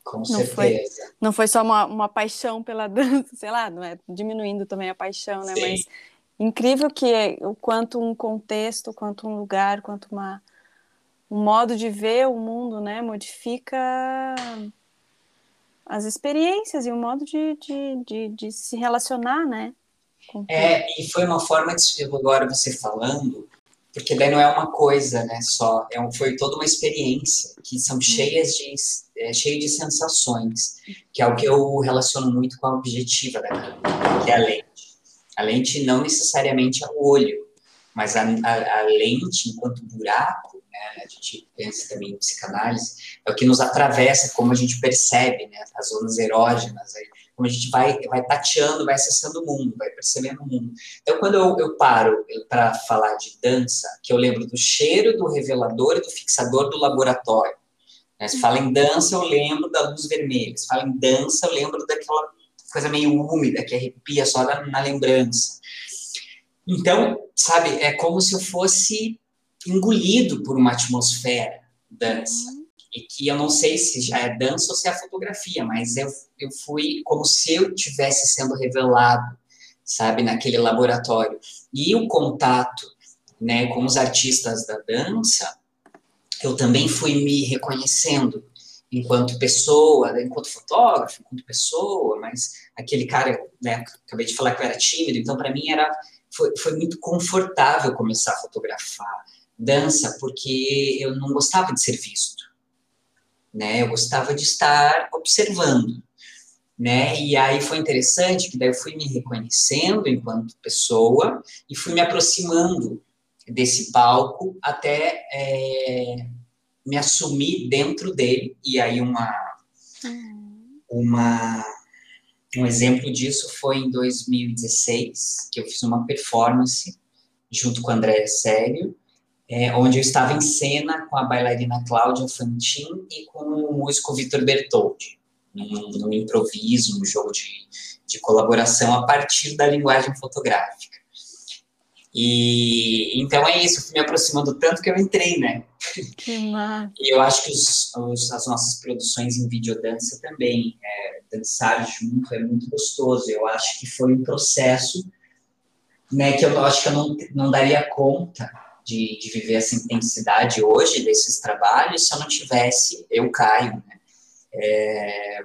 Com não certeza. Foi, não foi só uma, uma paixão pela dança, (laughs) sei lá, não é diminuindo também a paixão, né? Sim. Mas incrível que o quanto um contexto, quanto um lugar, quanto uma um modo de ver o mundo, né, modifica as experiências e o modo de, de, de, de se relacionar, né? É, e foi uma forma de, agora você falando, porque daí não é uma coisa, né, só, é um, foi toda uma experiência, que são uhum. cheias de, é, cheio de sensações, que é o que eu relaciono muito com a objetiva da câmera, que é a lente. A lente não necessariamente é o olho, mas a, a, a lente enquanto buraco né, a gente pensa também em psicanálise, é o que nos atravessa, como a gente percebe, né, as zonas erógenas, aí, como a gente vai, vai tateando, vai acessando o mundo, vai percebendo o mundo. Então, quando eu, eu paro para falar de dança, que eu lembro do cheiro, do revelador e do fixador do laboratório. Né? Se fala em dança, eu lembro da luz vermelha. Se fala em dança, eu lembro daquela coisa meio úmida, que arrepia só na, na lembrança. Então, sabe, é como se eu fosse engolido por uma atmosfera dança. Uhum. E que eu não sei se já é dança ou se é fotografia, mas eu, eu fui como se eu tivesse sendo revelado, sabe, naquele laboratório. E o contato, né, com os artistas da dança, eu também fui me reconhecendo enquanto pessoa, enquanto fotógrafo, enquanto pessoa, mas aquele cara, né, acabei de falar que eu era tímido, então para mim era foi, foi muito confortável começar a fotografar dança porque eu não gostava de ser visto, né? Eu gostava de estar observando, né? E aí foi interessante que daí eu fui me reconhecendo enquanto pessoa e fui me aproximando desse palco até é, me assumir dentro dele e aí uma uma Um exemplo disso foi em 2016, que eu fiz uma performance junto com a Andréa Sério, é, onde eu estava em cena com a bailarina Cláudia Fantin e com o músico Vitor Bertoldi, num, num improviso, num jogo de, de colaboração a partir da linguagem fotográfica. E então é isso, fui me aproximando tanto que eu entrei, né? Que massa. E eu acho que os, os, as nossas produções em videodança também, é, dançar junto é muito gostoso. Eu acho que foi um processo né, que eu acho que eu não, não daria conta de, de viver essa intensidade hoje desses trabalhos se eu não tivesse, eu caio, né? É,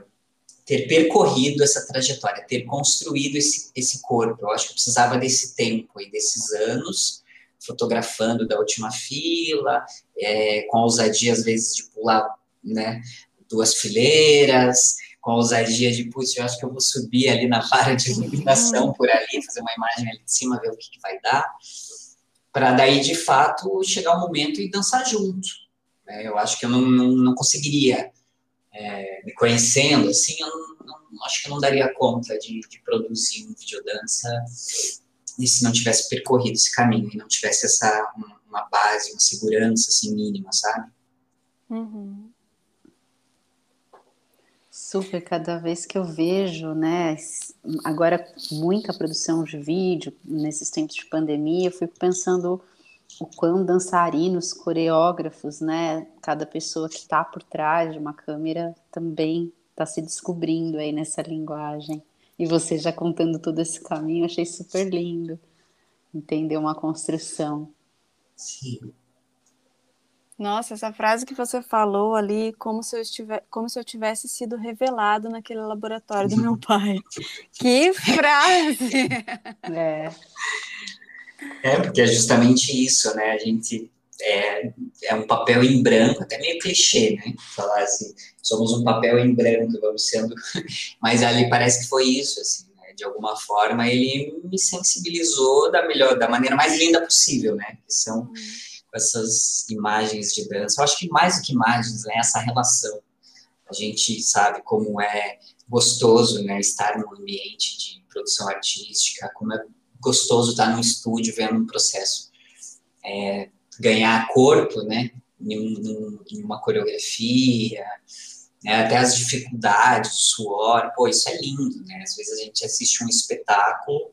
ter percorrido essa trajetória, ter construído esse, esse corpo. Eu acho que eu precisava desse tempo e desses anos, fotografando da última fila, é, com a ousadia, às vezes, de pular né, duas fileiras, com a ousadia de, putz, eu acho que eu vou subir ali na vara de iluminação por ali, fazer uma imagem ali de cima, ver o que, que vai dar, para daí, de fato, chegar o momento e dançar junto. É, eu acho que eu não, não, não conseguiria é, me conhecendo, assim, eu não, não, acho que eu não daria conta de, de produzir um videodança e se não tivesse percorrido esse caminho e não tivesse essa uma base, uma segurança assim mínima, sabe? Uhum. Super, cada vez que eu vejo, né, agora muita produção de vídeo nesses tempos de pandemia, eu fico pensando o quão dançarinos, coreógrafos, né? Cada pessoa que está por trás de uma câmera também está se descobrindo aí nessa linguagem. E você já contando todo esse caminho, achei super lindo. Entender uma construção. Sim. Nossa, essa frase que você falou ali, como se eu estivesse, como se eu tivesse sido revelado naquele laboratório do meu (laughs) pai. que frase! É. É, porque é justamente isso, né? A gente é, é um papel em branco, até meio clichê, né? Falar assim, somos um papel em branco, vamos sendo. (laughs) Mas ali parece que foi isso, assim, né? De alguma forma ele me sensibilizou da melhor, da maneira mais linda possível, né? Que são uhum. Essas imagens de dança. Eu acho que mais do que imagens, né? Essa relação. A gente sabe como é gostoso, né? Estar num ambiente de produção artística, como é gostoso estar num estúdio vendo um processo é, ganhar corpo, né, em, em uma coreografia, né, até as dificuldades, o suor, pô, isso é lindo, né, às vezes a gente assiste um espetáculo,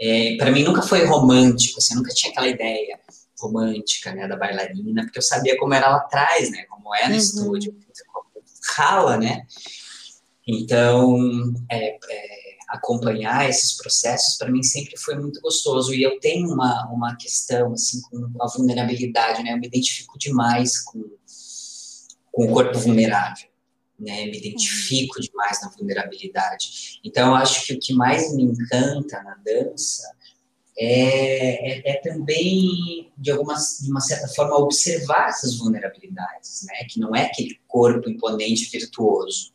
é, para mim nunca foi romântico, assim, nunca tinha aquela ideia romântica, né, da bailarina, porque eu sabia como era lá atrás, né, como é no uhum. estúdio, rala, né, então, é, é acompanhar esses processos, para mim sempre foi muito gostoso. E eu tenho uma, uma questão, assim, com a vulnerabilidade, né? Eu me identifico demais com, com o corpo vulnerável, né? Me identifico uhum. demais na vulnerabilidade. Então, eu acho que o que mais me encanta na dança é, é, é, também, de, alguma, de uma certa forma, observar essas vulnerabilidades, né? Que não é aquele corpo imponente, virtuoso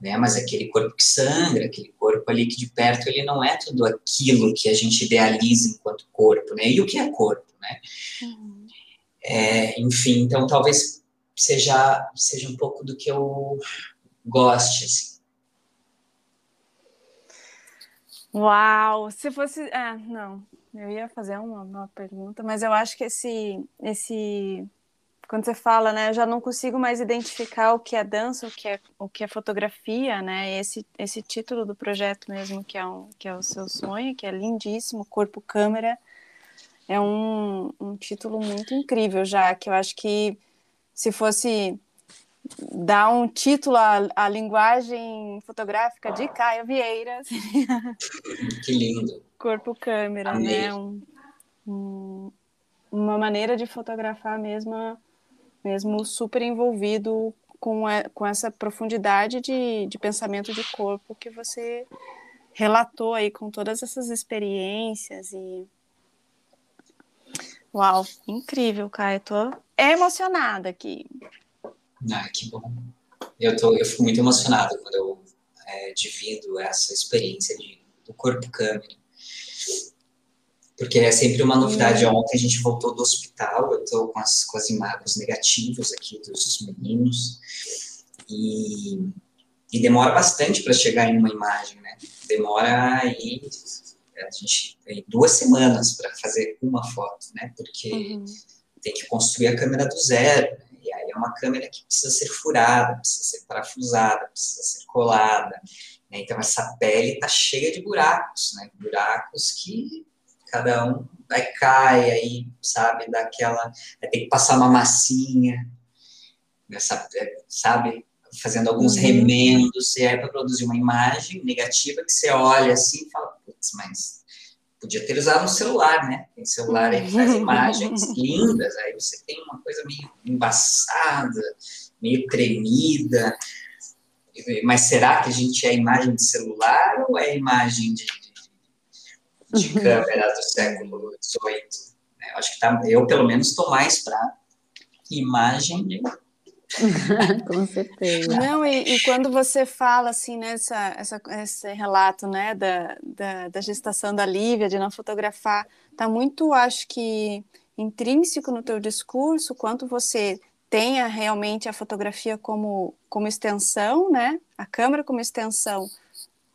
né? Mas aquele corpo que sangra, aquele corpo ali que de perto ele não é tudo aquilo que a gente idealiza enquanto corpo, né? E o que é corpo, né? Uhum. É, enfim, então talvez seja seja um pouco do que eu goste. Assim. Uau! Se fosse, ah, não, eu ia fazer uma, uma pergunta, mas eu acho que esse esse quando você fala, né, eu já não consigo mais identificar o que é dança, o que é, o que é fotografia, né? Esse, esse título do projeto mesmo, que é, um, que é o seu sonho, que é lindíssimo, Corpo Câmera, é um, um título muito incrível já, que eu acho que se fosse dar um título à, à linguagem fotográfica de Caio Vieira, seria... Que lindo! Corpo Câmera, Amei. né? Um, um, uma maneira de fotografar mesmo mesmo super envolvido com, a, com essa profundidade de, de pensamento de corpo que você relatou aí com todas essas experiências e uau, incrível, Caio, tô emocionada aqui. Ah, que bom. Eu tô, eu fico muito emocionado quando eu é, divido essa experiência de, do corpo câmera porque é sempre uma novidade. Uhum. Ontem a gente voltou do hospital, eu estou com as, com as imagens negativas aqui dos meninos, e E demora bastante para chegar em uma imagem, né? Demora aí a gente tem duas semanas para fazer uma foto, né? Porque uhum. tem que construir a câmera do zero. É uma câmera que precisa ser furada, precisa ser parafusada, precisa ser colada. Né? Então essa pele está cheia de buracos, né? Buracos que cada um vai cai aí, sabe, daquela, vai ter que passar uma massinha, nessa, sabe, fazendo alguns uhum. remendos, e aí para produzir uma imagem negativa que você olha assim e fala, putz, mas podia ter usado um celular, né? Tem celular aí que faz imagens lindas, aí você tem uma coisa meio embaçada, meio tremida, mas será que a gente é imagem de celular ou é imagem de, de, de uhum. câmeras do século XVIII? Eu acho que tá, eu, pelo menos, estou mais para imagem de (laughs) Com certeza. Não, e, e, quando você fala assim, nessa, né, essa, esse relato né, da, da, da, gestação da Lívia, de não fotografar, está muito, acho que, intrínseco no teu discurso, quanto você tenha realmente a fotografia como, como extensão, né? A câmera como extensão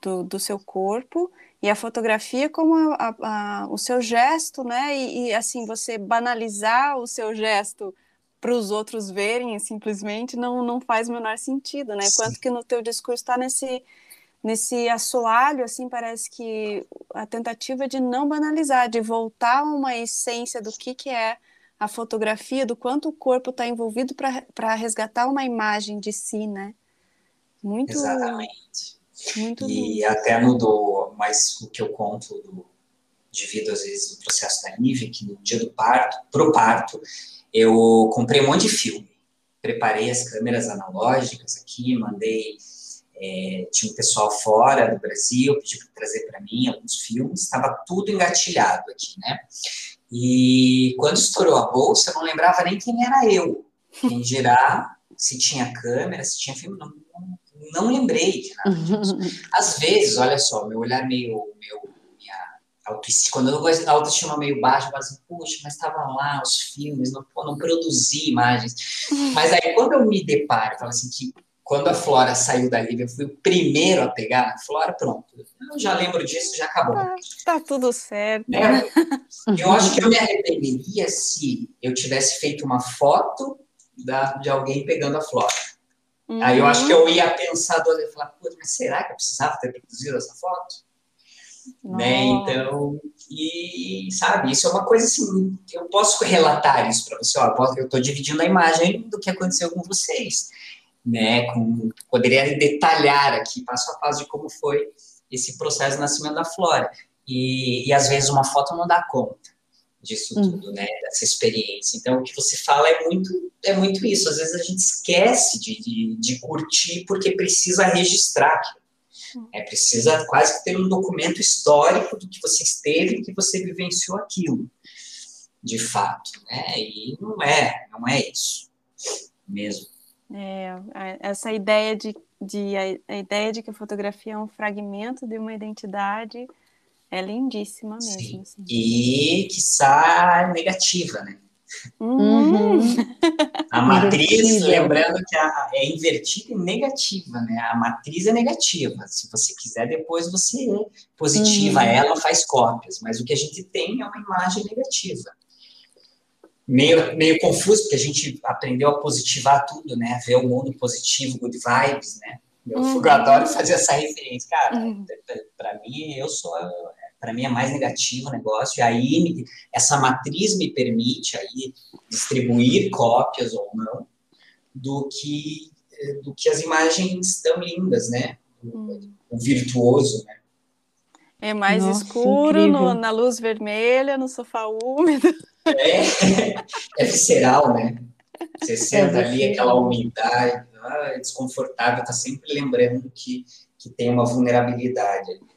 do, do seu corpo e a fotografia como a, a, a, o seu gesto, né? E, e, assim você banalizar o seu gesto para os outros verem simplesmente não, não faz o menor sentido, né? Sim. Quanto que no teu discurso está nesse nesse assoalho, assim, parece que a tentativa de não banalizar, de voltar a uma essência do que, que é a fotografia, do quanto o corpo está envolvido para resgatar uma imagem de si, né? Muito. Exatamente. Muito e lindo. até no do, mas o que eu conto do, devido às vezes do processo da Nive, que no dia do parto, pro parto, eu comprei um monte de filme, preparei as câmeras analógicas aqui, mandei. É, tinha um pessoal fora do Brasil, pedi para trazer para mim alguns filmes, estava tudo engatilhado aqui, né? E quando estourou a bolsa, eu não lembrava nem quem era eu. Quem dirá se tinha câmera, se tinha filme, não, não, não lembrei de nada disso. (laughs) Às vezes, olha só, meu olhar meio, meio autoestima, quando eu a autoestima meio baixa, eu falo assim, puxa, mas estavam lá os filmes, não, pô, não produzi imagens. (laughs) Mas aí quando eu me deparo, eu falo assim, que quando a Flora saiu da Lívia, eu fui o primeiro a pegar a Flora, pronto. Eu já lembro disso, já acabou. Tá, tá tudo certo. É, eu acho que eu me arrependeria se eu tivesse feito uma foto da, de alguém pegando a Flora. Uhum. Aí eu acho que eu ia pensar, do e falar, pô, mas será que eu precisava ter produzido essa foto? Né? Então, e sabe, isso é uma coisa assim, eu posso relatar isso para você, ó, eu estou dividindo a imagem do que aconteceu com vocês, né? Com, poderia detalhar aqui passo a passo de como foi esse processo de nascimento da Flora. E, e às vezes uma foto não dá conta disso hum. tudo, né? Dessa experiência. Então, o que você fala é muito, é muito isso. Às vezes a gente esquece de, de, de curtir porque precisa registrar aquilo. É precisa quase ter um documento histórico do que você esteve, que você vivenciou aquilo, de fato, né? E não é, não é isso mesmo. É, essa ideia de, de a, a, ideia de que a fotografia é um fragmento de uma identidade é lindíssima mesmo. Sim. Assim. E que está negativa, né? Uhum. A matriz, lembrando que a, é invertida e negativa, né? A matriz é negativa. Se você quiser, depois você positiva uhum. ela, faz cópias. Mas o que a gente tem é uma imagem negativa. Meio, meio confuso, porque a gente aprendeu a positivar tudo, né? Ver o mundo positivo, good vibes, né? Eu, uhum. eu adoro fazer essa referência. Cara, uhum. para mim, eu sou para mim é mais negativo o negócio, e aí essa matriz me permite aí distribuir cópias ou não do que do que as imagens tão lindas, né? Hum. O virtuoso, né? É mais Nossa, escuro, no, na luz vermelha, no sofá úmido. (laughs) É, é visceral, né? Você é senta é ali, aquela umidade, ah, é desconfortável, tá sempre lembrando que, que tem uma vulnerabilidade ali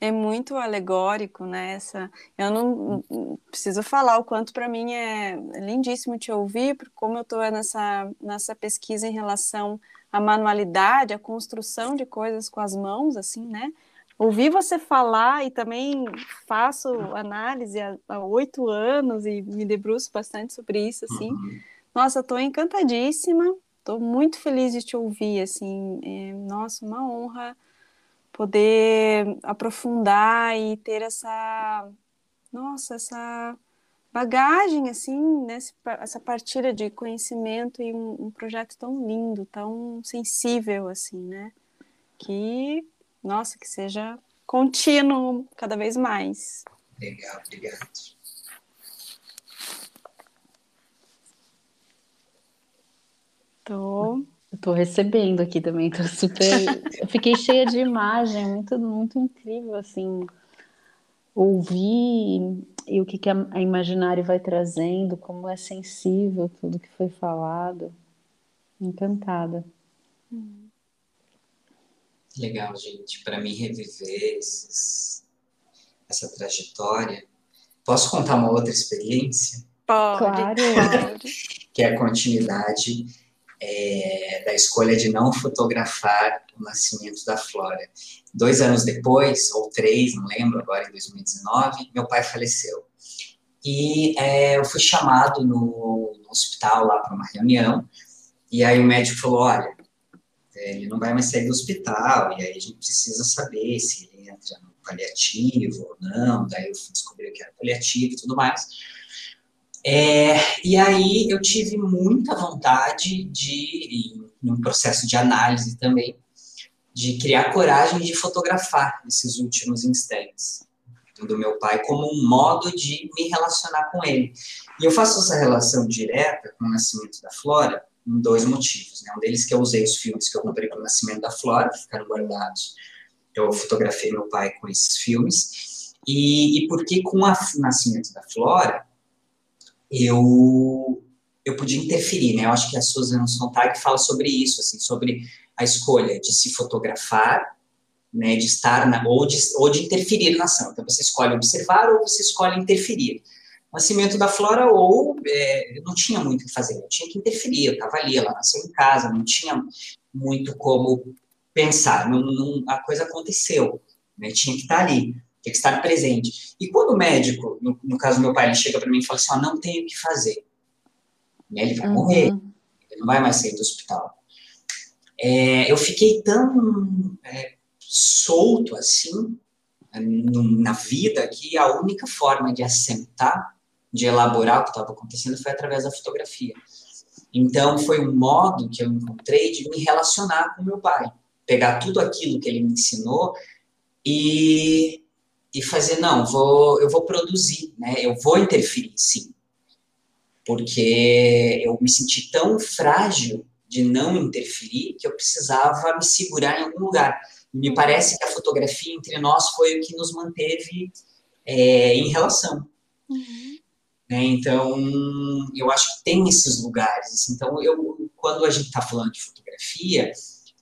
é muito alegórico, né? Essa, eu não preciso falar o quanto para mim é lindíssimo te ouvir, porque como eu estou nessa, nessa pesquisa em relação à manualidade, à construção de coisas com as mãos, assim, né? Ouvir você falar e também faço análise há oito anos e me debruço bastante sobre isso, assim. Uhum. Nossa, estou encantadíssima, Estou muito feliz de te ouvir, assim, é, nossa, uma honra poder aprofundar e ter essa, nossa, essa bagagem, assim, né, essa partilha de conhecimento e um, um projeto tão lindo, tão sensível, assim, né, que, nossa, que seja contínuo cada vez mais. Legal, obrigado. Tô. Eu tô recebendo aqui também, tô super. eu fiquei cheia de imagem, muito, muito incrível, assim, ouvir e o que, que a, a Imaginário vai trazendo, como é sensível tudo que foi falado. Encantada. Legal, gente. Para mim reviver esses, essa trajetória. Posso contar uma outra experiência? Pode, Claro. pode. Que é a continuidade é, da escolha de não fotografar o nascimento da Flora. Dois anos depois, ou três, não lembro, agora em 2019, meu pai faleceu. E é, eu fui chamado no, no hospital lá para uma reunião, e aí o médico falou: olha, ele não vai mais sair do hospital, e aí a gente precisa saber se ele entra no paliativo ou não. Daí eu fui descobrir que era paliativo e tudo mais. É, e aí eu tive muita vontade de, em um processo de análise também, de criar coragem de fotografar esses últimos instantes do meu pai como um modo de me relacionar com ele. E eu faço essa relação direta com o nascimento da Flora em dois motivos. Né? Um deles que eu usei os filmes que eu comprei para o nascimento da Flora, que ficaram guardados. Eu fotografei meu pai com esses filmes. E, e porque com o nascimento da Flora, eu eu podia interferir, né? Eu acho que a Susan Sontag fala sobre isso, assim, sobre a escolha de se fotografar, né, de estar na, ou de, ou de interferir na ação. Então você escolhe observar ou você escolhe interferir. O nascimento da Flora ou é, não tinha muito o que fazer, eu tinha que interferir, eu estava ali, ela nasceu em casa, não tinha muito como pensar, não, não, a coisa aconteceu, né? Tinha que estar ali que estar presente. E quando o médico, no, no caso do meu pai, ele chega para mim e fala assim, ó, não tenho o que fazer. Ele vai Uhum. morrer, ele não vai mais sair do hospital. É, eu fiquei tão é, solto assim na vida que a única forma de assentar, de elaborar o que estava acontecendo foi através da fotografia. Então foi um modo que eu encontrei de me relacionar com meu pai, pegar tudo aquilo que ele me ensinou e e fazer não, vou eu vou produzir, né? Eu vou interferir, sim, porque eu me senti tão frágil de não interferir que eu precisava me segurar em algum lugar. Me parece que a fotografia entre nós foi o que nos manteve é, em relação. Né? Então, eu acho que tem esses lugares. assim. Então, eu, quando a gente está falando de fotografia,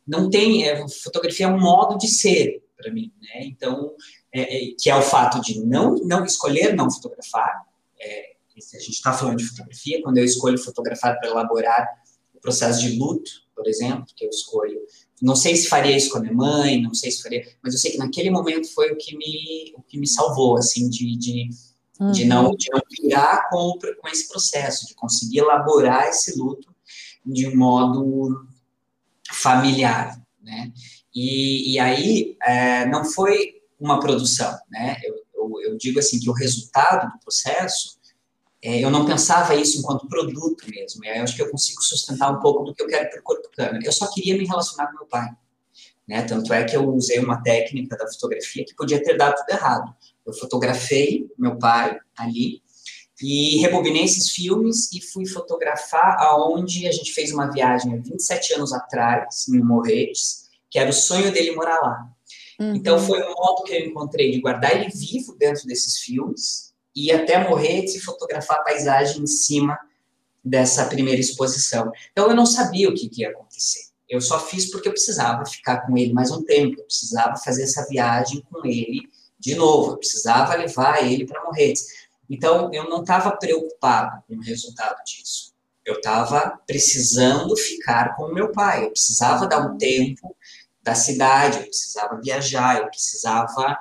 não tem. É, fotografia é um modo de ser para mim. Né? Então, é, é, que é o fato de não, não escolher não fotografar. É, se a gente está falando de fotografia, quando eu escolho fotografar para elaborar o processo de luto, por exemplo, que eu escolho. Não sei se faria isso com a minha mãe, não sei se faria, mas eu sei que naquele momento foi o que me, o que me salvou, assim, de, de, de não, de não pirar com, com esse processo, de conseguir elaborar esse luto de um modo familiar, né? E, e aí, é, não foi uma produção, né? Eu, eu, eu digo assim que o resultado do processo, é, eu não pensava isso enquanto produto mesmo. E eu acho que eu consigo sustentar um pouco do que eu quero para o corpo câmera. Eu só queria me relacionar com meu pai, né? Tanto é que eu usei uma técnica da fotografia que podia ter dado tudo errado. Eu fotografei meu pai ali e rebobinei esses filmes e fui fotografar aonde a gente fez uma viagem há 27 anos atrás, em Morretes, que era o sonho dele morar lá. Então foi um modo que eu encontrei de guardar ele vivo dentro desses filmes e até Morretes e fotografar a paisagem em cima dessa primeira exposição. Então eu não sabia o que, que ia acontecer. Eu só fiz porque eu precisava ficar com ele mais um tempo, eu precisava fazer essa viagem com ele de novo, eu precisava levar ele para Morretes. Então eu não estava preocupado com o resultado disso. Eu estava precisando ficar com o meu pai, eu precisava dar um tempo da cidade, eu precisava viajar, eu precisava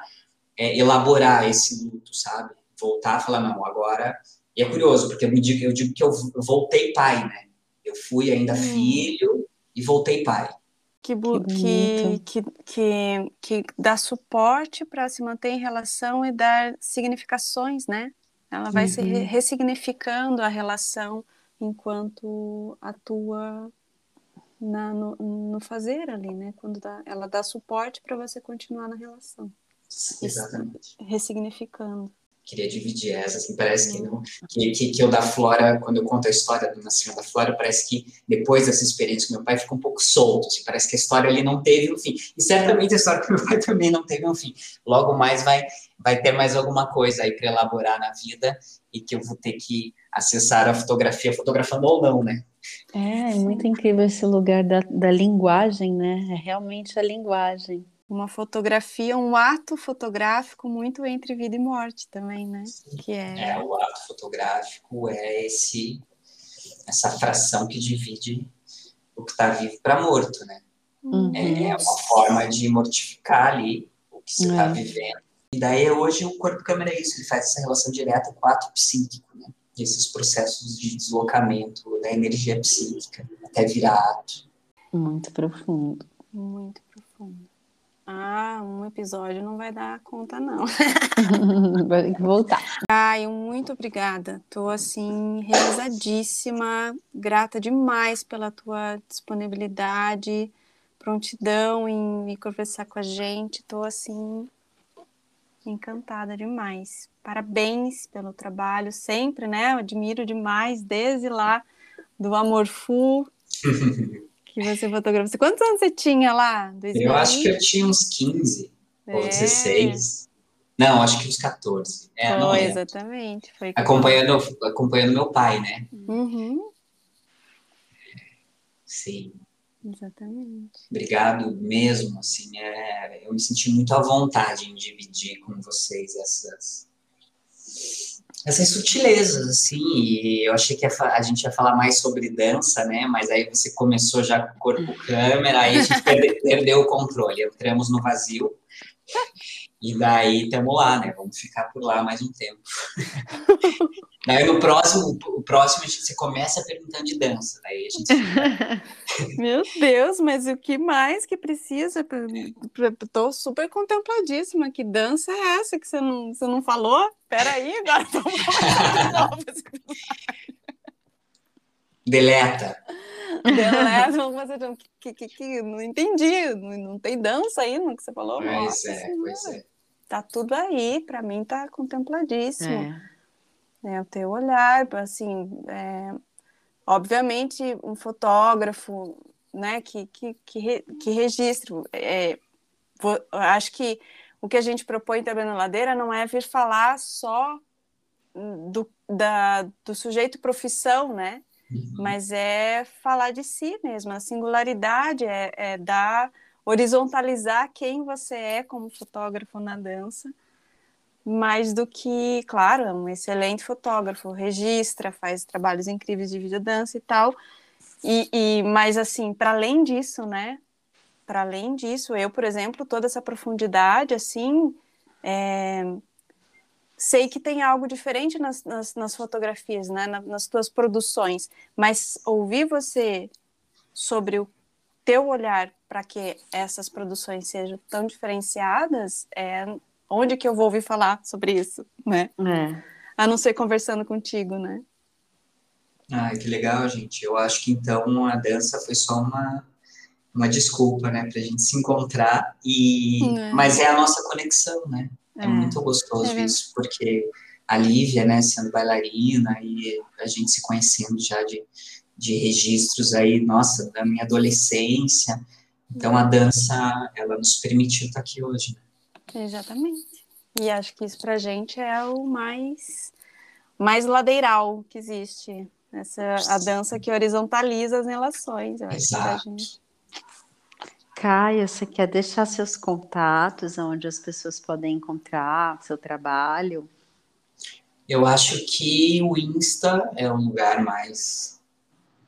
é, elaborar esse luto, sabe? Voltar a falar, não, agora. E é curioso, porque eu, me digo, eu digo que eu voltei pai, né? Eu fui ainda Hum. filho e voltei pai. Que, bu- Que que, bonito. que, que, que dá suporte para se manter em relação e dar significações, né? Ela vai se Uhum. ressignificando a relação enquanto atua na, no, no fazer ali, né? Quando dá- ela dá suporte para você continuar na relação, Exatamente. ressignificando. Queria dividir essa, assim, parece que não. Que, que, que eu da Flora, quando eu conto a história do nascimento da Flora, parece que depois dessa experiência com meu pai fica um pouco solto. assim, parece que a história ali não teve um fim. E certamente a história com meu pai (laughs) também não teve um fim. Logo mais vai, vai ter mais alguma coisa aí para elaborar na vida e que eu vou ter que acessar a fotografia, fotografando ou não, né? É, é muito incrível esse lugar da, da linguagem, né? É realmente a linguagem. Uma fotografia, um ato fotográfico muito entre vida e morte também, né? Que é, É, o ato fotográfico é esse essa fração que divide o que está vivo para morto, né? Uhum. É uma forma de mortificar ali o que você está É. vivendo. E daí hoje o corpo câmera é isso, ele faz essa relação direta com o ato psíquico, né? Esses processos de deslocamento da energia psíquica até virar ato. Muito profundo. muito profundo. Ah, um episódio não vai dar conta, não. (laughs) Vai ter que voltar. Ai, muito obrigada. Tô assim realizadíssima, grata demais pela tua disponibilidade, prontidão em me conversar com a gente. Tô assim encantada demais. Parabéns pelo trabalho sempre, né? Eu admiro demais desde lá do Amor Fu (laughs) que você fotografou. Quantos anos você tinha lá? Eu acho que eu tinha uns 15 ou É. 16. Não, acho que uns 14. É, não Foi, lembro. exatamente. Foi Acompanhando, acompanhando meu pai, né? Uhum, Sim. exatamente. Obrigado mesmo, assim, é, eu me senti muito à vontade em dividir com vocês essas essas sutilezas, assim, e eu achei que a gente ia falar mais sobre dança, né, mas aí você começou já com o corpo câmera, aí a gente perde- (laughs) perdeu o controle, entramos no vazio, e daí estamos lá, né, vamos ficar por lá mais um tempo. (laughs) daí no próximo, o próximo a gente, você começa perguntando de dança, daí a gente (laughs) Meu Deus, mas o que mais que precisa? Pra- Tô super contempladíssima. Que dança é essa que você não, você não falou? Peraí, agora vamos (laughs) falar de novo. Deleta. Deleta, vamos fazer de novo. que, que, que, não entendi. Não, não tem dança aí no que você falou? Pois Nossa é, Senhora. pois é. Tá tudo aí, pra mim tá contempladíssimo. É. É, o teu olhar, assim, é, obviamente um fotógrafo, né, que, que, que, re- que registre, é, vo- eu acho que o que a gente propõe também no Ladeira não é vir falar só do, da, do sujeito profissão, né. Mas é falar de si mesmo, a singularidade é, é dar, horizontalizar quem você é como fotógrafo na dança, mais do que, claro, é um excelente fotógrafo, registra, faz trabalhos incríveis de videodança e tal, e, e mas assim, para além disso, né, para além disso, eu, por exemplo, toda essa profundidade, assim, é, sei que tem algo diferente nas, nas, nas fotografias, né, na- nas tuas produções, mas ouvir você sobre o teu olhar para que essas produções sejam tão diferenciadas, é onde que eu vou ouvir falar sobre isso, né? É. A não ser conversando contigo, né? Ai, que legal, gente. Eu acho que então a dança foi só uma, uma desculpa, né, pra gente se encontrar e É. mas é a nossa conexão, né? É, É. muito gostoso É. isso, porque a Lívia, né, sendo bailarina e a gente se conhecendo já de, de registros aí, nossa, da minha adolescência. Então a dança, ela nos permitiu estar aqui hoje. né? Exatamente. E acho que isso pra gente é o mais mais ladeiral que existe. Essa a dança que horizontaliza as relações, eu acho que pra Exato. gente. Caia, você quer deixar seus contatos, onde as pessoas podem encontrar seu trabalho? Eu acho que o Insta é um lugar mais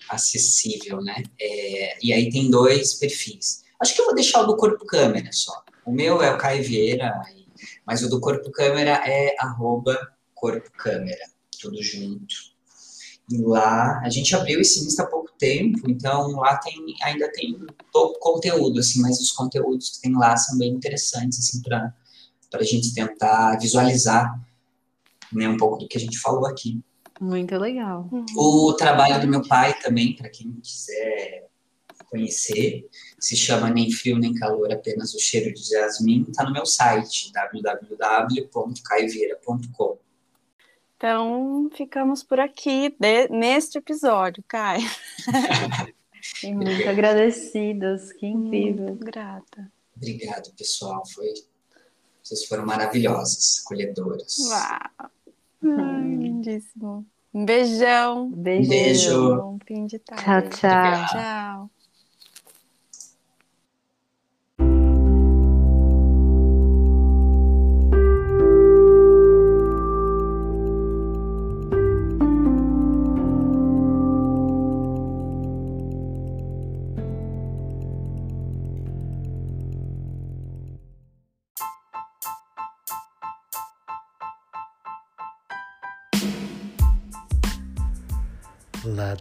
acessível, né? É, e aí tem dois perfis. Acho que eu vou deixar o do Corpo Câmera só. O meu é o Caio Vieira, mas o do Corpo Câmera é arroba Corpo Câmera, tudo junto. Lá, a gente abriu esse Insta há pouco tempo, então lá tem, ainda tem pouco conteúdo, assim, mas os conteúdos que tem lá são bem interessantes, assim, para a gente tentar visualizar né, um pouco do que a gente falou aqui. Muito legal. O trabalho do meu pai também, para quem quiser conhecer, se chama Nem Frio Nem Calor, apenas o cheiro de jasmim, está no meu site, www.caivira.com. Então, ficamos por aqui de, neste episódio, Kai. (laughs) e muito agradecidos, que incrível. Muito grata. Obrigado, pessoal. Foi... Vocês foram maravilhosas, acolhedoras. Uau! Ai, lindíssimo. Um beijão. Beijo. Beijo. Bom fim de tarde. Tchau, tchau. Tchau.